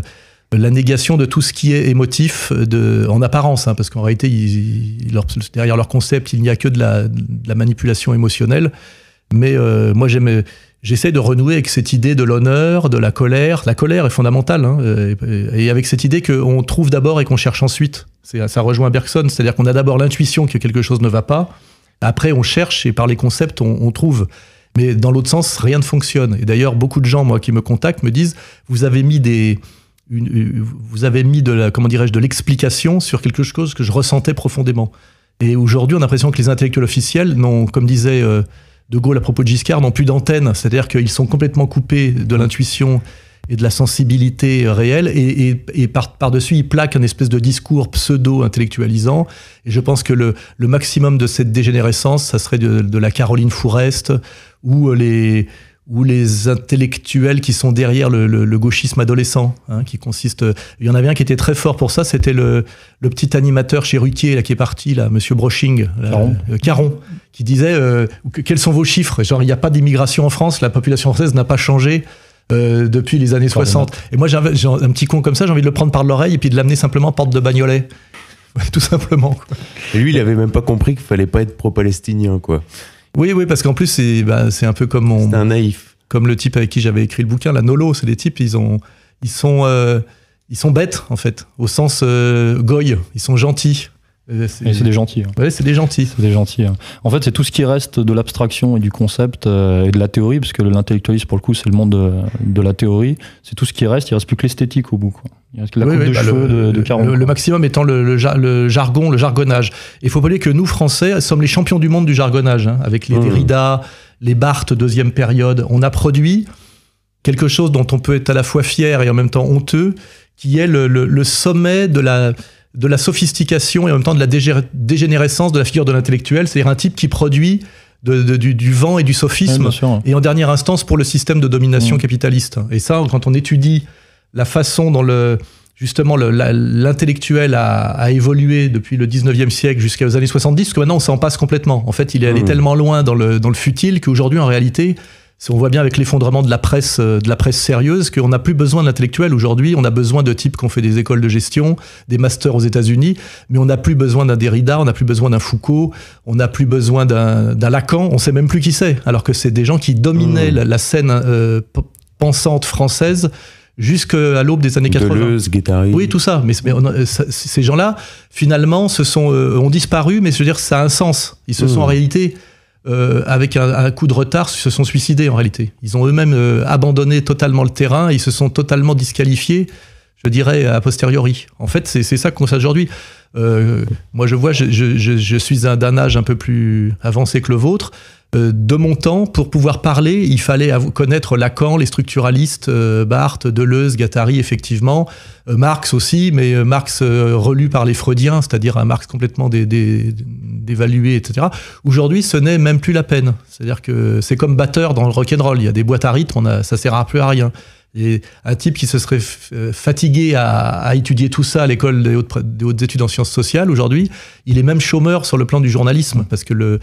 la négation de tout ce qui est émotif de, en apparence, hein, parce qu'en réalité, ils- ils- leur- derrière leur concept, il n'y a que de la, de la manipulation émotionnelle. Mais euh, moi, j'essaie de renouer avec cette idée de l'honneur, de la colère. La colère est fondamentale, hein, euh, et avec cette idée qu'on trouve d'abord et qu'on cherche ensuite. Ça rejoint Bergson, c'est-à-dire qu'on a d'abord l'intuition que quelque chose ne va pas, après on cherche et par les concepts on, trouve. Mais dans l'autre sens, rien ne fonctionne. Et d'ailleurs, beaucoup de gens, moi, qui me contactent, me disent vous avez mis des, une- vous avez mis de comment dirais-je, de l'explication sur quelque chose que je ressentais profondément. Et aujourd'hui, on a l'impression que les intellectuels officiels n'ont, comme disait euh, De Gaulle à propos de Giscard, n'ont plus d'antenne. C'est-à-dire qu'ils sont complètement coupés de l'intuition et de la sensibilité réelle, et, par-dessus, il plaque un espèce de discours pseudo-intellectualisant. Et je pense que le, maximum de cette dégénérescence, ça serait de, de la Caroline Fourest, ou les ou les intellectuels qui sont derrière le, le, gauchisme adolescent, hein, qui consiste. Il y en avait un qui était très fort pour ça, c'était le, le, petit animateur chez Ruquier là qui est parti là, Monsieur Broching, Caron, euh, Caron qui disait euh, quels sont vos chiffres? Genre il n'y a pas d'immigration en France, la population française n'a pas changé. Euh, depuis les années 60. Et moi, j'ai un, un petit con comme ça, j'ai envie de le prendre par l'oreille et puis de l'amener simplement porte de Bagnolet. tout simplement. Quoi. Et lui, il avait même pas compris qu'il fallait pas être pro-palestinien, quoi. Oui, oui, parce qu'en plus, c'est bah, un peu comme mon. Un naïf. Comme le type avec qui j'avais écrit le bouquin, la Nolo, c'est des types, ils, ont, ils, sont, euh, ils sont bêtes, en fait, au sens euh, goy, ils sont gentils. Euh, c'est des gentils. Hein. Ouais, c'est des gentils. C'est des gentils. Hein. En fait, c'est tout ce qui reste de l'abstraction et du concept euh, et de la théorie, parce que l'intellectualisme, pour le coup, c'est le monde de, de la théorie. C'est tout ce qui reste. Il reste plus que l'esthétique au bout. Quoi. Il reste la coupe de bah, cheveux le, de, de 40. Le, maximum étant le, jargon, le jargonnage. Il faut pas oublier que nous, Français, sommes les champions du monde du jargonnage, hein, avec les mmh. Derrida, les Barthes, deuxième période. On a produit quelque chose dont on peut être à la fois fier et en même temps honteux, qui est le sommet de la de la sophistication et en même temps de la dégénérescence de la figure de l'intellectuel, c'est-à-dire un type qui produit du, vent et du sophisme, et en dernière instance pour le système de domination capitaliste. Et ça, quand on étudie la façon dont le, justement l'intellectuel a, évolué depuis le 19e siècle jusqu'aux années 70, parce que maintenant on s'en passe complètement. En fait, il est allé mmh. tellement loin dans le, dans le futile qu'aujourd'hui, en réalité, on voit bien avec l'effondrement de la presse, euh, de la presse sérieuse, qu'on n'a plus besoin d'intellectuels aujourd'hui. On a besoin de types qui ont fait des écoles de gestion, des masters aux États-Unis, mais on n'a plus besoin d'un Derrida, on n'a plus besoin d'un Foucault, on n'a plus besoin d'un Lacan. On sait même plus qui c'est, alors que c'est des gens qui dominaient mmh. la, scène euh, pensante française jusqu'à l'aube des années 80. Deleuze, Guettari. Oui, tout ça. Mais, euh, ces gens-là, finalement, se sont, ont disparu, mais je veux dire, ça a un sens. Ils se mmh. sont en réalité euh, avec un, coup de retard, se sont suicidés en réalité. Ils ont eux-mêmes euh, abandonné totalement le terrain, ils se sont totalement disqualifiés, je dirais, a posteriori. En fait, c'est ça qu'on sait aujourd'hui. Euh, moi, je vois, je, je, je suis d'un âge un peu plus avancé que le vôtre. Euh, de mon temps, pour pouvoir parler, il fallait connaître Lacan, les structuralistes, euh, Barthes, Deleuze, Gattari, effectivement, Marx aussi, mais Marx relu par les Freudiens, c'est-à-dire un Marx complètement dévalué, etc. Aujourd'hui, ce n'est même plus la peine. C'est-à-dire que c'est comme batteur dans le rock'n'roll. Il y a des boîtes à rythme, on a, ça sert à plus à rien. Et un type qui se serait fatigué à, étudier tout ça à l'école des hautes, des hautes, études en sciences sociales, aujourd'hui, il est même chômeur sur le plan du journalisme, parce que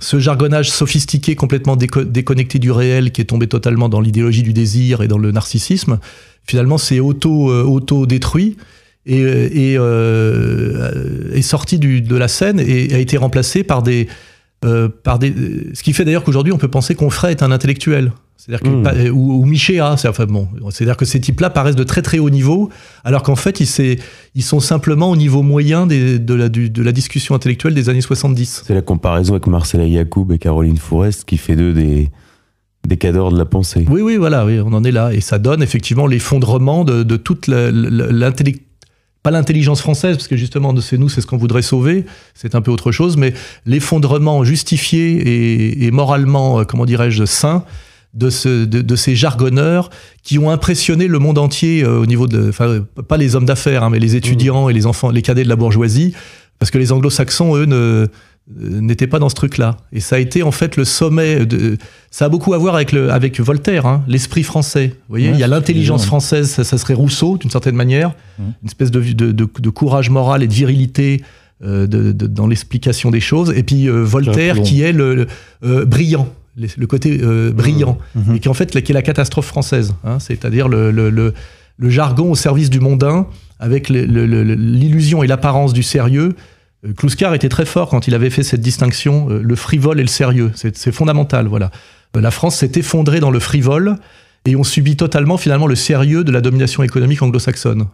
ce jargonnage sophistiqué, complètement déconnecté du réel, qui est tombé totalement dans l'idéologie du désir et dans le narcissisme, finalement, c'est auto, euh, et, euh, est sorti de la scène et a été remplacé par des, euh. Ce qui fait d'ailleurs qu'aujourd'hui, on peut penser qu'Onfray est un intellectuel. C'est-à-dire que, mmh. ou, ou Michéa, c'est enfin, bon, c'est-à-dire que ces types-là paraissent de très très haut niveau, alors qu'en fait ils, ils, sont simplement au niveau moyen des, de, la, de, la, discussion intellectuelle des années 70. C'est la comparaison avec Marcela Yacoub et Caroline Fourest qui fait d'eux des, des cadors de la pensée. Oui, oui, voilà, oui, on en est là. Et ça donne effectivement l'effondrement de, de toute l'intellectualité pas l'intelligence française, parce que justement, c'est nous, c'est ce qu'on voudrait sauver, c'est un peu autre chose, mais l'effondrement justifié et, et moralement, euh, comment dirais-je, sain de, ce, de, ces jargonneurs qui ont impressionné le monde entier euh, au niveau de, enfin, pas les hommes d'affaires, hein, mais les étudiants mmh. et les enfants, les cadets de la bourgeoisie, parce que les anglo-saxons, eux, ne, euh, n'étaient pas dans ce truc-là. Et ça a été en fait le sommet de. Ça a beaucoup à voir avec, le, avec Voltaire, hein, l'esprit français. Vous voyez, il y a l'intelligence française, ça, serait Rousseau d'une certaine manière, une espèce de, de, de, courage moral et de virilité euh, dans l'explication des choses. Et puis Voltaire qui est le, brillant le côté euh, brillant, mmh. Mmh. et qui en fait qui est la catastrophe française, hein. c'est-à-dire le, le, le, jargon au service du mondain, avec l'illusion et l'apparence du sérieux. Euh, Kluskar était très fort quand il avait fait cette distinction, euh, le frivole et le sérieux, c'est fondamental. Voilà, la France s'est effondrée dans le frivole et on subit totalement finalement le sérieux de la domination économique anglo-saxonne.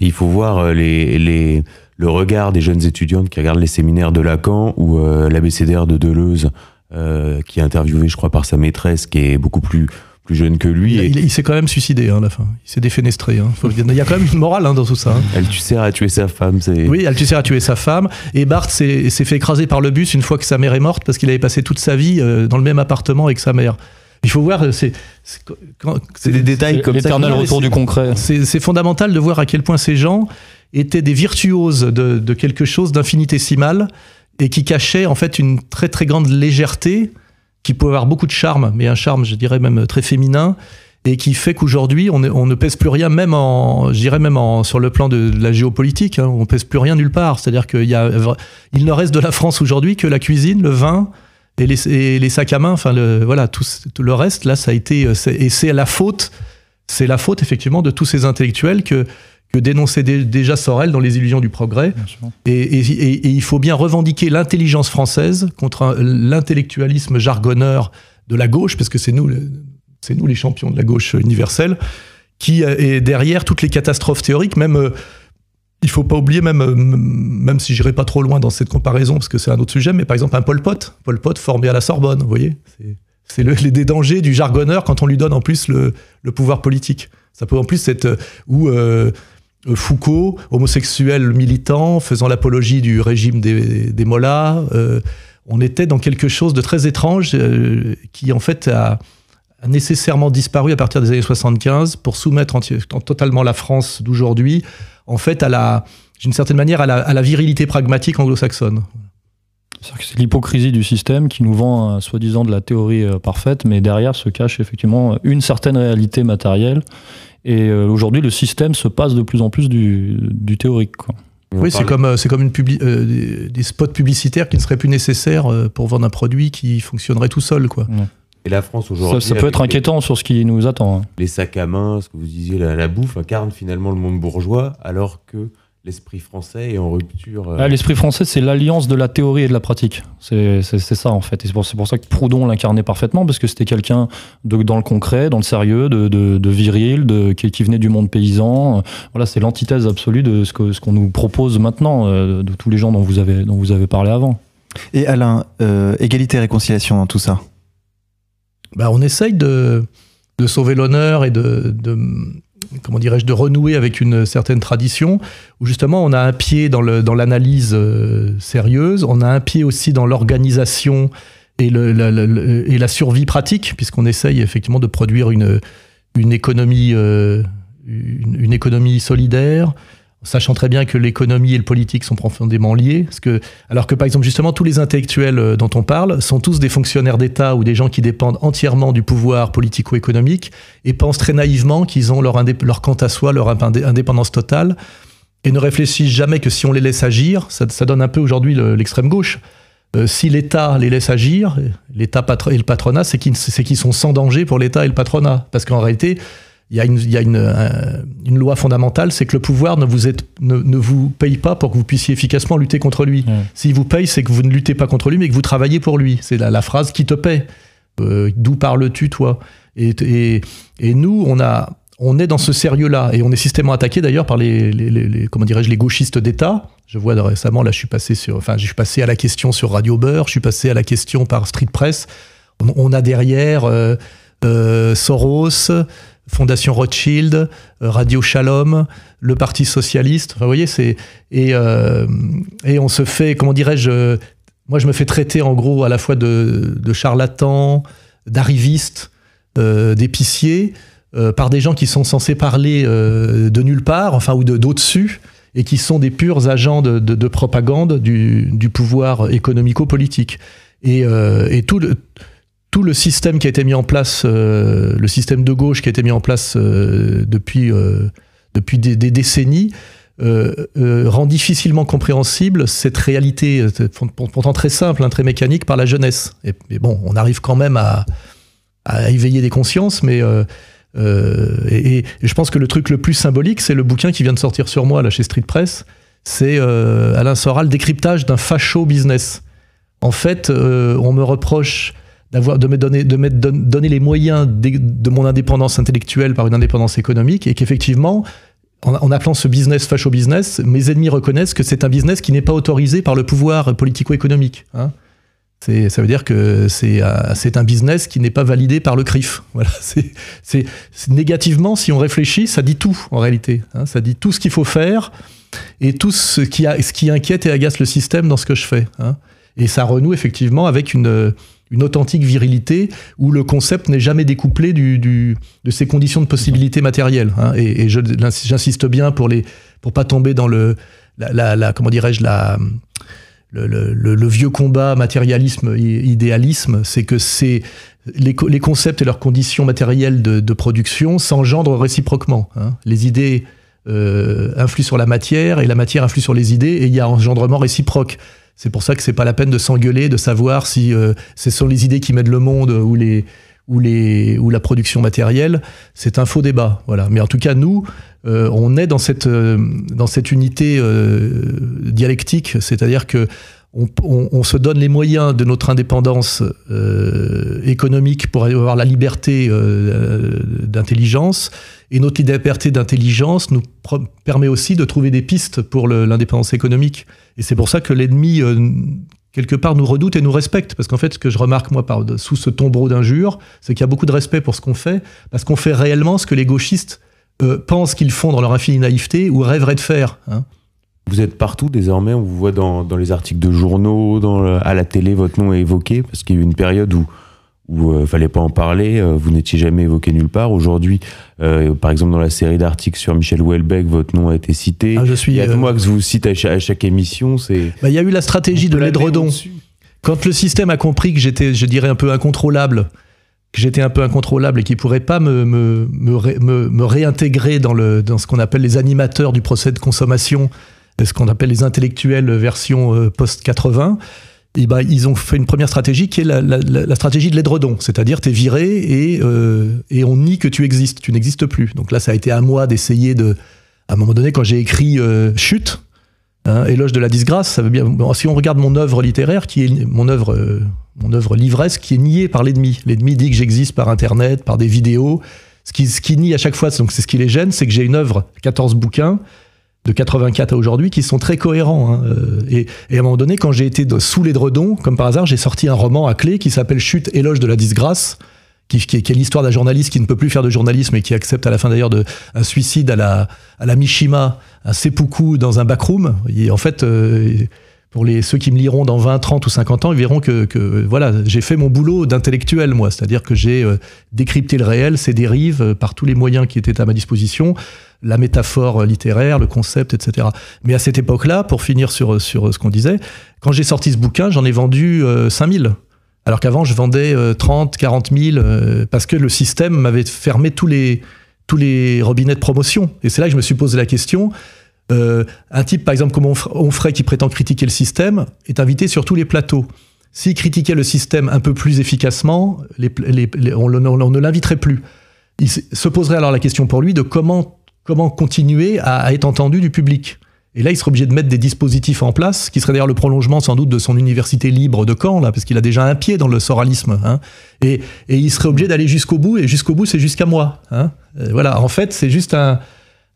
Il faut voir les, les, le regard des jeunes étudiantes qui regardent les séminaires de Lacan ou l'ABCDR de Deleuze euh, qui est interviewé, je crois, par sa maîtresse, qui est beaucoup plus plus jeune que lui. Il, s'est quand même suicidé hein, à la fin. Il s'est défenestré. Hein. Il y a quand même une morale hein, dans tout ça. Hein. Althusser a tué sa femme. Oui, Althusser a tué sa femme. Et Barthes s'est fait écraser par le bus une fois que sa mère est morte parce qu'il avait passé toute sa vie euh, dans le même appartement avec sa mère. Il faut voir, c'est c'est des détails comme ça. L'éternel retour du concret. C'est fondamental de voir à quel point ces gens étaient des virtuoses de, de quelque chose d'infinitésimal et qui cachaient en fait une très très grande légèreté qui pouvait avoir beaucoup de charme, mais un charme, je dirais même très féminin, et qui fait qu'aujourd'hui on, ne pèse plus rien, même en, je dirais même en, sur le plan de, la géopolitique, hein, on pèse plus rien nulle part. C'est-à-dire qu'il il ne reste de la France aujourd'hui que la cuisine, le vin, et les, sacs à main, enfin voilà, tout, tout, le reste, là, ça a été, et c'est la faute, c'est la faute effectivement de tous ces intellectuels que, que dénonçait déjà Sorel dans Les Illusions du Progrès. Et, et, et, il faut bien revendiquer l'intelligence française contre l'intellectualisme jargonneur de la gauche, parce que c'est nous, c'est nous les champions de la gauche universelle, qui est derrière toutes les catastrophes théoriques, même il faut pas oublier, même, euh, même si j'irai pas trop loin dans cette comparaison, parce que c'est un autre sujet, mais par exemple un Pol Pot, Pol Pot formé à la Sorbonne, vous voyez C'est le, les des dangers du jargonneur quand on lui donne en plus le, le pouvoir politique. Ça peut en plus être euh, euh, Foucault, homosexuel militant, faisant l'apologie du régime des, des Mollahs, euh, on était dans quelque chose de très étrange euh, qui en fait a, nécessairement disparu à partir des années 75 pour soumettre totalement la France d'aujourd'hui en fait à la, d'une certaine manière, à la, à la virilité pragmatique anglo-saxonne. C'est l'hypocrisie du système qui nous vend, euh, soi-disant, de la théorie euh, parfaite, mais derrière se cache effectivement une certaine réalité matérielle. Et euh, aujourd'hui, le système se passe de plus en plus du, du théorique. Quoi. Oui, c'est comme, c'est comme une publi euh, des, des, spots publicitaires qui ne seraient plus nécessaires pour vendre un produit qui fonctionnerait tout seul. Quoi. Ouais. Et la France aujourd'hui. Ça, ça peut être inquiétant les, sur ce qui nous attend. Hein. Les sacs à main, ce que vous disiez, la, la bouffe incarne finalement le monde bourgeois, alors que l'esprit français est en rupture. Euh... Ah, l'esprit français, c'est l'alliance de la théorie et de la pratique. C'est ça, en fait. Et c'est pour, pour, ça que Proudhon l'incarnait parfaitement, parce que c'était quelqu'un dans le concret, dans le sérieux, de, de, de viril, de, qui, qui, venait du monde paysan. Voilà, c'est l'antithèse absolue de ce qu'on ce qu'on nous propose maintenant, euh, de tous les gens dont vous avez, dont vous avez parlé avant. Et Alain, euh, égalité et réconciliation dans tout ça? Bah, on essaye de, de sauver l'honneur et de, de comment dirais-je, de renouer avec une certaine tradition, où justement on a un pied dans l'analyse euh, sérieuse, on a un pied aussi dans l'organisation et, la, survie pratique, puisqu'on essaye effectivement de produire une, euh, économie solidaire, sachant très bien que l'économie et le politique sont profondément liés, parce que, alors que par exemple justement tous les intellectuels euh, dont on parle sont tous des fonctionnaires d'État ou des gens qui dépendent entièrement du pouvoir politico-économique et pensent très naïvement qu'ils ont leur, leur quant à soi, leur indépendance totale, et ne réfléchissent jamais que si on les laisse agir, ça, donne un peu aujourd'hui l'extrême gauche. Euh, si l'État les laisse agir, l'État et le patronat, c'est qu'ils qu sont sans danger pour l'État et le patronat, parce qu'en réalité, il y a une, il y a une, un, une loi fondamentale, c'est que le pouvoir ne vous, est, ne, ne, vous paye pas pour que vous puissiez efficacement lutter contre lui. Mmh. S'il vous paye, c'est que vous ne luttez pas contre lui, mais que vous travaillez pour lui. C'est la, la, phrase qui te paie. Euh, D'où parles-tu, toi? Et, et, et, nous, on, a, on est dans ce sérieux-là, et on est systématiquement attaqué d'ailleurs par les, les, les comment dirais-je, les gauchistes d'État. Je vois récemment, là, je suis passé sur, enfin, je suis passé à la question sur Radio Beurre, je suis passé à la question par Street Press. On, on a derrière euh, euh, Soros. Fondation Rothschild, Radio Shalom, le Parti socialiste. Enfin, vous voyez, c'est et euh, et on se fait, comment dirais-je, moi je me fais traiter en gros à la fois de, de charlatan, d'arriviste, euh, d'épicier, euh, par des gens qui sont censés parler euh, de nulle part, enfin ou de d'au-dessus, et qui sont des purs agents de, de, de propagande du, du pouvoir économico-politique. Et, euh, et tout le tout le système qui a été mis en place, euh, le système de gauche qui a été mis en place euh, depuis, euh, depuis des, décennies, rend difficilement compréhensible cette réalité, pourtant très simple, hein, très mécanique, par la jeunesse. Et, bon, on arrive quand même à, à éveiller des consciences, mais et, je pense que le truc le plus symbolique, c'est le bouquin qui vient de sortir sur moi chez Street Press. C'est Alain Soral, décryptage d'un facho business. En fait, on me reproche d'avoir de me donner de donner les moyens de, mon indépendance intellectuelle par une indépendance économique et qu'effectivement en, appelant ce business facho business mes ennemis reconnaissent que c'est un business qui n'est pas autorisé par le pouvoir politico-économique hein. c'est ça veut dire que c'est euh, c'est un business qui n'est pas validé par le CRIF voilà c'est négativement si on réfléchit ça dit tout en réalité hein. ça dit tout ce qu'il faut faire et tout ce qui a ce qui inquiète et agace le système dans ce que je fais hein. Et ça renoue effectivement avec une, une authentique virilité où le concept n'est jamais découplé du, de ses conditions de possibilité matérielle. Hein. Et, j'insiste bien pour les pour pas tomber dans le la, comment dirais-je la le, vieux combat matérialisme idéalisme, c'est que c'est les, les, concepts et leurs conditions matérielles de, de production s'engendrent réciproquement. Hein. Les idées euh, influent sur la matière et la matière influe sur les idées et il y a engendrement réciproque. C'est pour ça que c'est pas la peine de s'engueuler, de savoir si euh, ce sont les idées qui mènent le monde ou les ou les ou la production matérielle. C'est un faux débat, voilà. Mais en tout cas, nous, euh, on est dans cette euh, dans cette unité euh, dialectique, c'est-à-dire que on, on, on, se donne les moyens de notre indépendance euh, économique pour avoir la liberté euh, d'intelligence. Et notre liberté d'intelligence nous permet aussi de trouver des pistes pour l'indépendance économique. Et c'est pour ça que l'ennemi, euh, quelque part, nous redoute et nous respecte. Parce qu'en fait, ce que je remarque, moi, par, sous ce tombereau d'injures, c'est qu'il y a beaucoup de respect pour ce qu'on fait, parce qu'on fait réellement ce que les gauchistes euh, pensent qu'ils font dans leur infinie naïveté ou rêveraient de faire. Hein. Vous êtes partout désormais, on vous voit dans, dans les articles de journaux, dans le, à la télé, votre nom est évoqué, parce qu'il y a eu une période où où euh, fallait pas en parler, euh, vous n'étiez jamais évoqué nulle part. Aujourd'hui, euh, par exemple dans la série d'articles sur Michel Houellebecq, votre nom a été cité. Ah, je suis, il y a euh, moi que je vous cite à chaque, à chaque émission. C'est. Bah, il y a eu la stratégie de l'édredon. Quand le système a compris que j'étais, je dirais, un peu incontrôlable, que j'étais un peu incontrôlable et qu'il pourrait pas me, me, me, ré, me, me réintégrer dans, le, dans ce qu'on appelle les animateurs du procès de consommation, ce qu'on appelle les intellectuels version euh, post-80, et ben, ils ont fait une première stratégie qui est la, stratégie de l'édredon, c'est-à-dire tu es viré et, euh, et on nie que tu existes, tu n'existes plus. Donc là, ça a été à moi d'essayer de, à un moment donné, quand j'ai écrit euh, Chute, hein, éloge de la disgrâce, ça veut bien. Si on regarde mon œuvre littéraire, qui est mon œuvre, euh, mon œuvre livresque, qui est niée par l'ennemi. L'ennemi dit que j'existe par Internet, par des vidéos. Ce qui, ce qui nie à chaque fois, donc c'est ce qui les gêne, c'est que j'ai une œuvre, 14 bouquins, de 84 à aujourd'hui qui sont très cohérents. Hein. Et, et, à un moment donné, quand j'ai été sous l'édredon, comme par hasard, j'ai sorti un roman à clé qui s'appelle Chute, éloge de la disgrâce, qui, qui est l'histoire d'un journaliste qui ne peut plus faire de journalisme et qui accepte à la fin d'ailleurs un suicide à la, à la Mishima, un seppuku dans un backroom. Et en fait, euh, pour les, ceux qui me liront dans 20, 30 ou 50 ans, ils verront que, que voilà, j'ai fait mon boulot d'intellectuel, moi. C'est-à-dire que j'ai euh, décrypté le réel, ses dérives, euh, par tous les moyens qui étaient à ma disposition la métaphore littéraire, le concept, etc. Mais à cette époque-là, pour finir sur, sur ce qu'on disait, quand j'ai sorti ce bouquin, j'en ai vendu euh, 5000. Alors qu'avant, je vendais euh, 30, 40 000, euh, parce que le système m'avait fermé tous les, tous les robinets de promotion. Et c'est là que je me suis posé la question. Euh, un type, par exemple, comme Onfray, qui prétend critiquer le système, est invité sur tous les plateaux. S'il critiquait le système un peu plus efficacement, on, ne l'inviterait plus. Il se poserait alors la question pour lui de comment continuer à, être entendu du public. Et là, il serait obligé de mettre des dispositifs en place, qui serait d'ailleurs le prolongement sans doute de son université libre de Caen, là, parce qu'il a déjà un pied dans le soralisme. Hein. Et, et, il serait obligé d'aller jusqu'au bout, et jusqu'au bout, c'est jusqu'à moi. Hein. Euh, voilà, en fait, c'est juste un,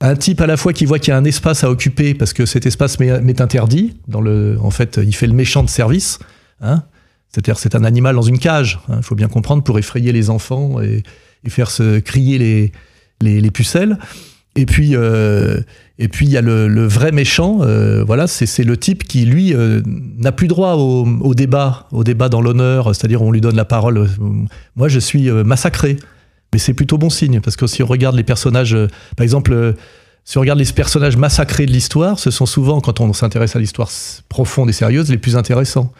un type à la fois qui voit qu'il y a un espace à occuper, parce que cet espace m'est interdit. En fait, il fait le méchant de service. Hein. C'est-à-dire, c'est un animal dans une cage. Il faut bien comprendre pour effrayer les enfants et, faire se crier les, les, les pucelles. Et puis, euh, et puis il y a le, vrai méchant. Euh, voilà, c'est le type qui lui euh, n'a plus droit au, au, débat, au débat dans l'honneur. C'est-à-dire on lui donne la parole. Moi, je suis massacré, mais c'est plutôt bon signe parce que si on regarde les personnages, par exemple. Si on regarde les personnages massacrés de l'histoire, ce sont souvent, quand on s'intéresse à l'histoire profonde et sérieuse, les plus intéressants.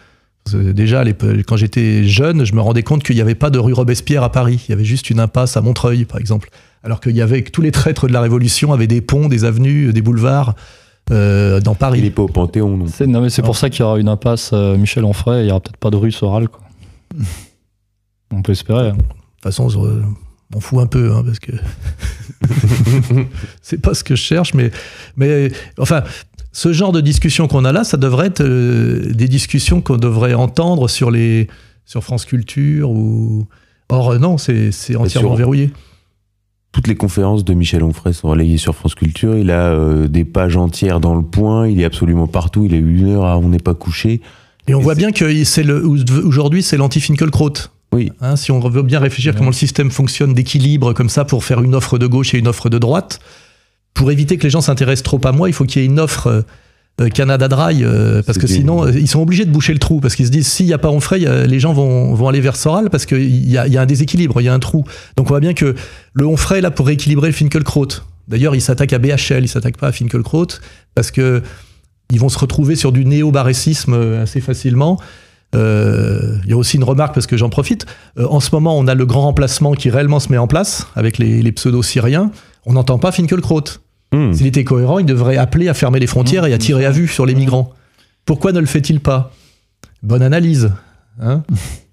Déjà, les, quand j'étais jeune, je me rendais compte qu'il n'y avait pas de rue Robespierre à Paris. Il y avait juste une impasse à Montreuil, par exemple alors qu'il y avait tous les traîtres de la Révolution avaient des ponts, des avenues, des boulevards. Euh, dans Paris. Il n'est pas au Panthéon, non. C'est, non, mais c'est non. pour ça qu'il y aura une impasse euh, Michel Onfray, il n'y aura peut-être pas de rue Soral. Quoi. On peut espérer. Hein. De toute façon, m'en fous un peu, hein, parce que c'est pas ce que je cherche, mais, mais enfin, ce genre de discussion qu'on a là, ça devrait être euh, des discussions qu'on devrait entendre sur, les, sur France Culture ou. Or, non, c'est, c'est entièrement verrouillé toutes les conférences de Michel Onfray sont relayées sur France Culture. Il a euh, des pages entières dans le point. Il est absolument partout. Il est une heure à On n'est pas couché. Et on Et voit bien que aujourd'hui, c'est l'anti-Finkelkraut. Oui. Hein, si on veut bien réfléchir comment le système fonctionne d'équilibre comme ça pour faire une offre de gauche et une offre de droite, pour éviter que les gens s'intéressent trop à moi, il faut qu'il y ait une offre euh, Canada Dry, euh, parce que sinon, euh, ils sont obligés de boucher le trou, parce qu'ils se disent, s'il n'y a pas Onfray, les gens vont, vont aller vers Soral, parce qu'il y y a un déséquilibre, il y a un trou. Donc on voit bien que le Onfray, là, pour rééquilibrer le Finkelkraut, d'ailleurs, il s'attaque à BHL, il s'attaque pas à Finkelkraut, parce que ils vont se retrouver sur du néo-barécisme euh, assez facilement. Euh, Il y a aussi une remarque, parce que j'en profite. Euh, en ce moment, on a le grand remplacement qui réellement se met en place, avec les, les pseudo-syriens. On n'entend pas Finkelkraut. Hmm. S'il était cohérent, il devrait appeler à fermer les frontières et à tirer à vue sur les migrants. Pourquoi ne le fait-il pas? Bonne analyse. hein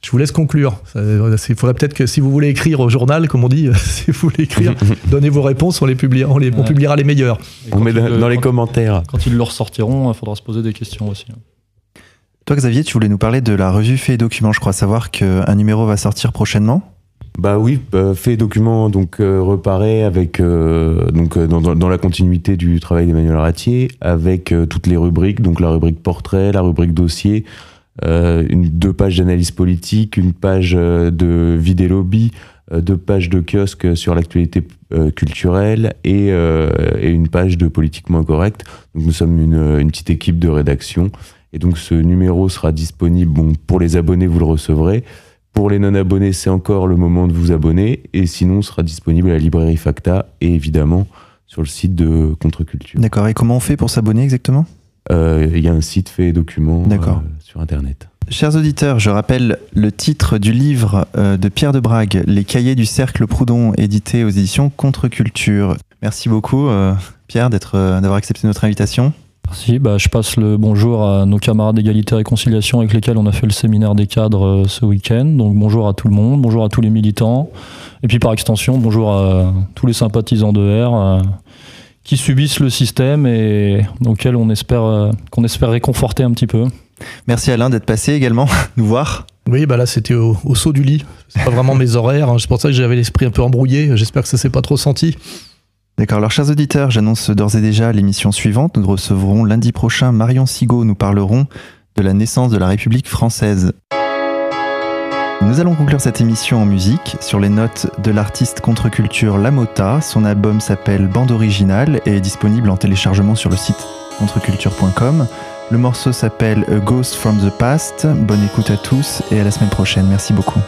Je vous laisse conclure. Il faudrait peut-être que si vous voulez écrire au journal, comme on dit, si vous voulez écrire, donnez vos réponses, on les publiera, on, les- on Ouais. publiera les meilleures. Et On met dans, le- dans les quand- commentaires. Quand ils le ressortiront, il faudra se poser des questions aussi. Toi, Xavier, tu voulais nous parler de la revue Fait et Documents. Je crois savoir qu'un numéro va sortir prochainement. Bah oui, bah, fait document donc euh, reparaît avec euh, donc euh, dans, la continuité du travail d'Emmanuel Ratier avec toutes les rubriques donc la rubrique portrait, la rubrique dossier, deux pages d'analyse politique, une page de vidé lobby, euh, deux pages de kiosque sur l'actualité culturelle et, et une page de politiquement correct. Donc nous sommes une, une petite équipe de rédaction et donc ce numéro sera disponible bon pour les abonnés vous le recevrez. Pour les non-abonnés, c'est encore le moment de vous abonner. Et sinon, sera disponible à la librairie Facta et évidemment sur le site de Contre-Culture. D'accord. Et comment on fait pour s'abonner exactement? Euh, Il y a un site fait documents D'accord. euh, sur Internet. Chers auditeurs, je rappelle le titre du livre euh, de Pierre de Brague, Les cahiers du cercle Proudhon, édité aux éditions Contre-Culture. Merci beaucoup, euh, Pierre, d'être, d'avoir accepté notre invitation. Merci, bah, je passe le bonjour à nos camarades d'égalité et réconciliation avec lesquels on a fait le séminaire des cadres euh, ce week-end. Donc bonjour à tout le monde, bonjour à tous les militants, et puis par extension, bonjour à tous les sympathisants de R euh, qui subissent le système et auxquels on espère, euh, qu'on espère réconforter un petit peu. Merci Alain d'être passé également nous voir. Oui, bah là, c'était au, au saut du lit. C'est pas vraiment mes horaires. hein. C'est pour ça que j'avais l'esprit un peu embrouillé. J'espère que ça s'est pas trop senti. D'accord, alors chers auditeurs, j'annonce d'ores et déjà l'émission suivante. Nous recevrons lundi prochain Marion Sigaud. Nous parlerons de la naissance de la République française. Nous allons conclure cette émission en musique sur les notes de l'artiste contre-culture Lamota. Son album s'appelle Bande originale et est disponible en téléchargement sur le site contreculture.com. Le morceau s'appelle A Ghost from the Past. Bonne écoute à tous et à la semaine prochaine. Merci beaucoup.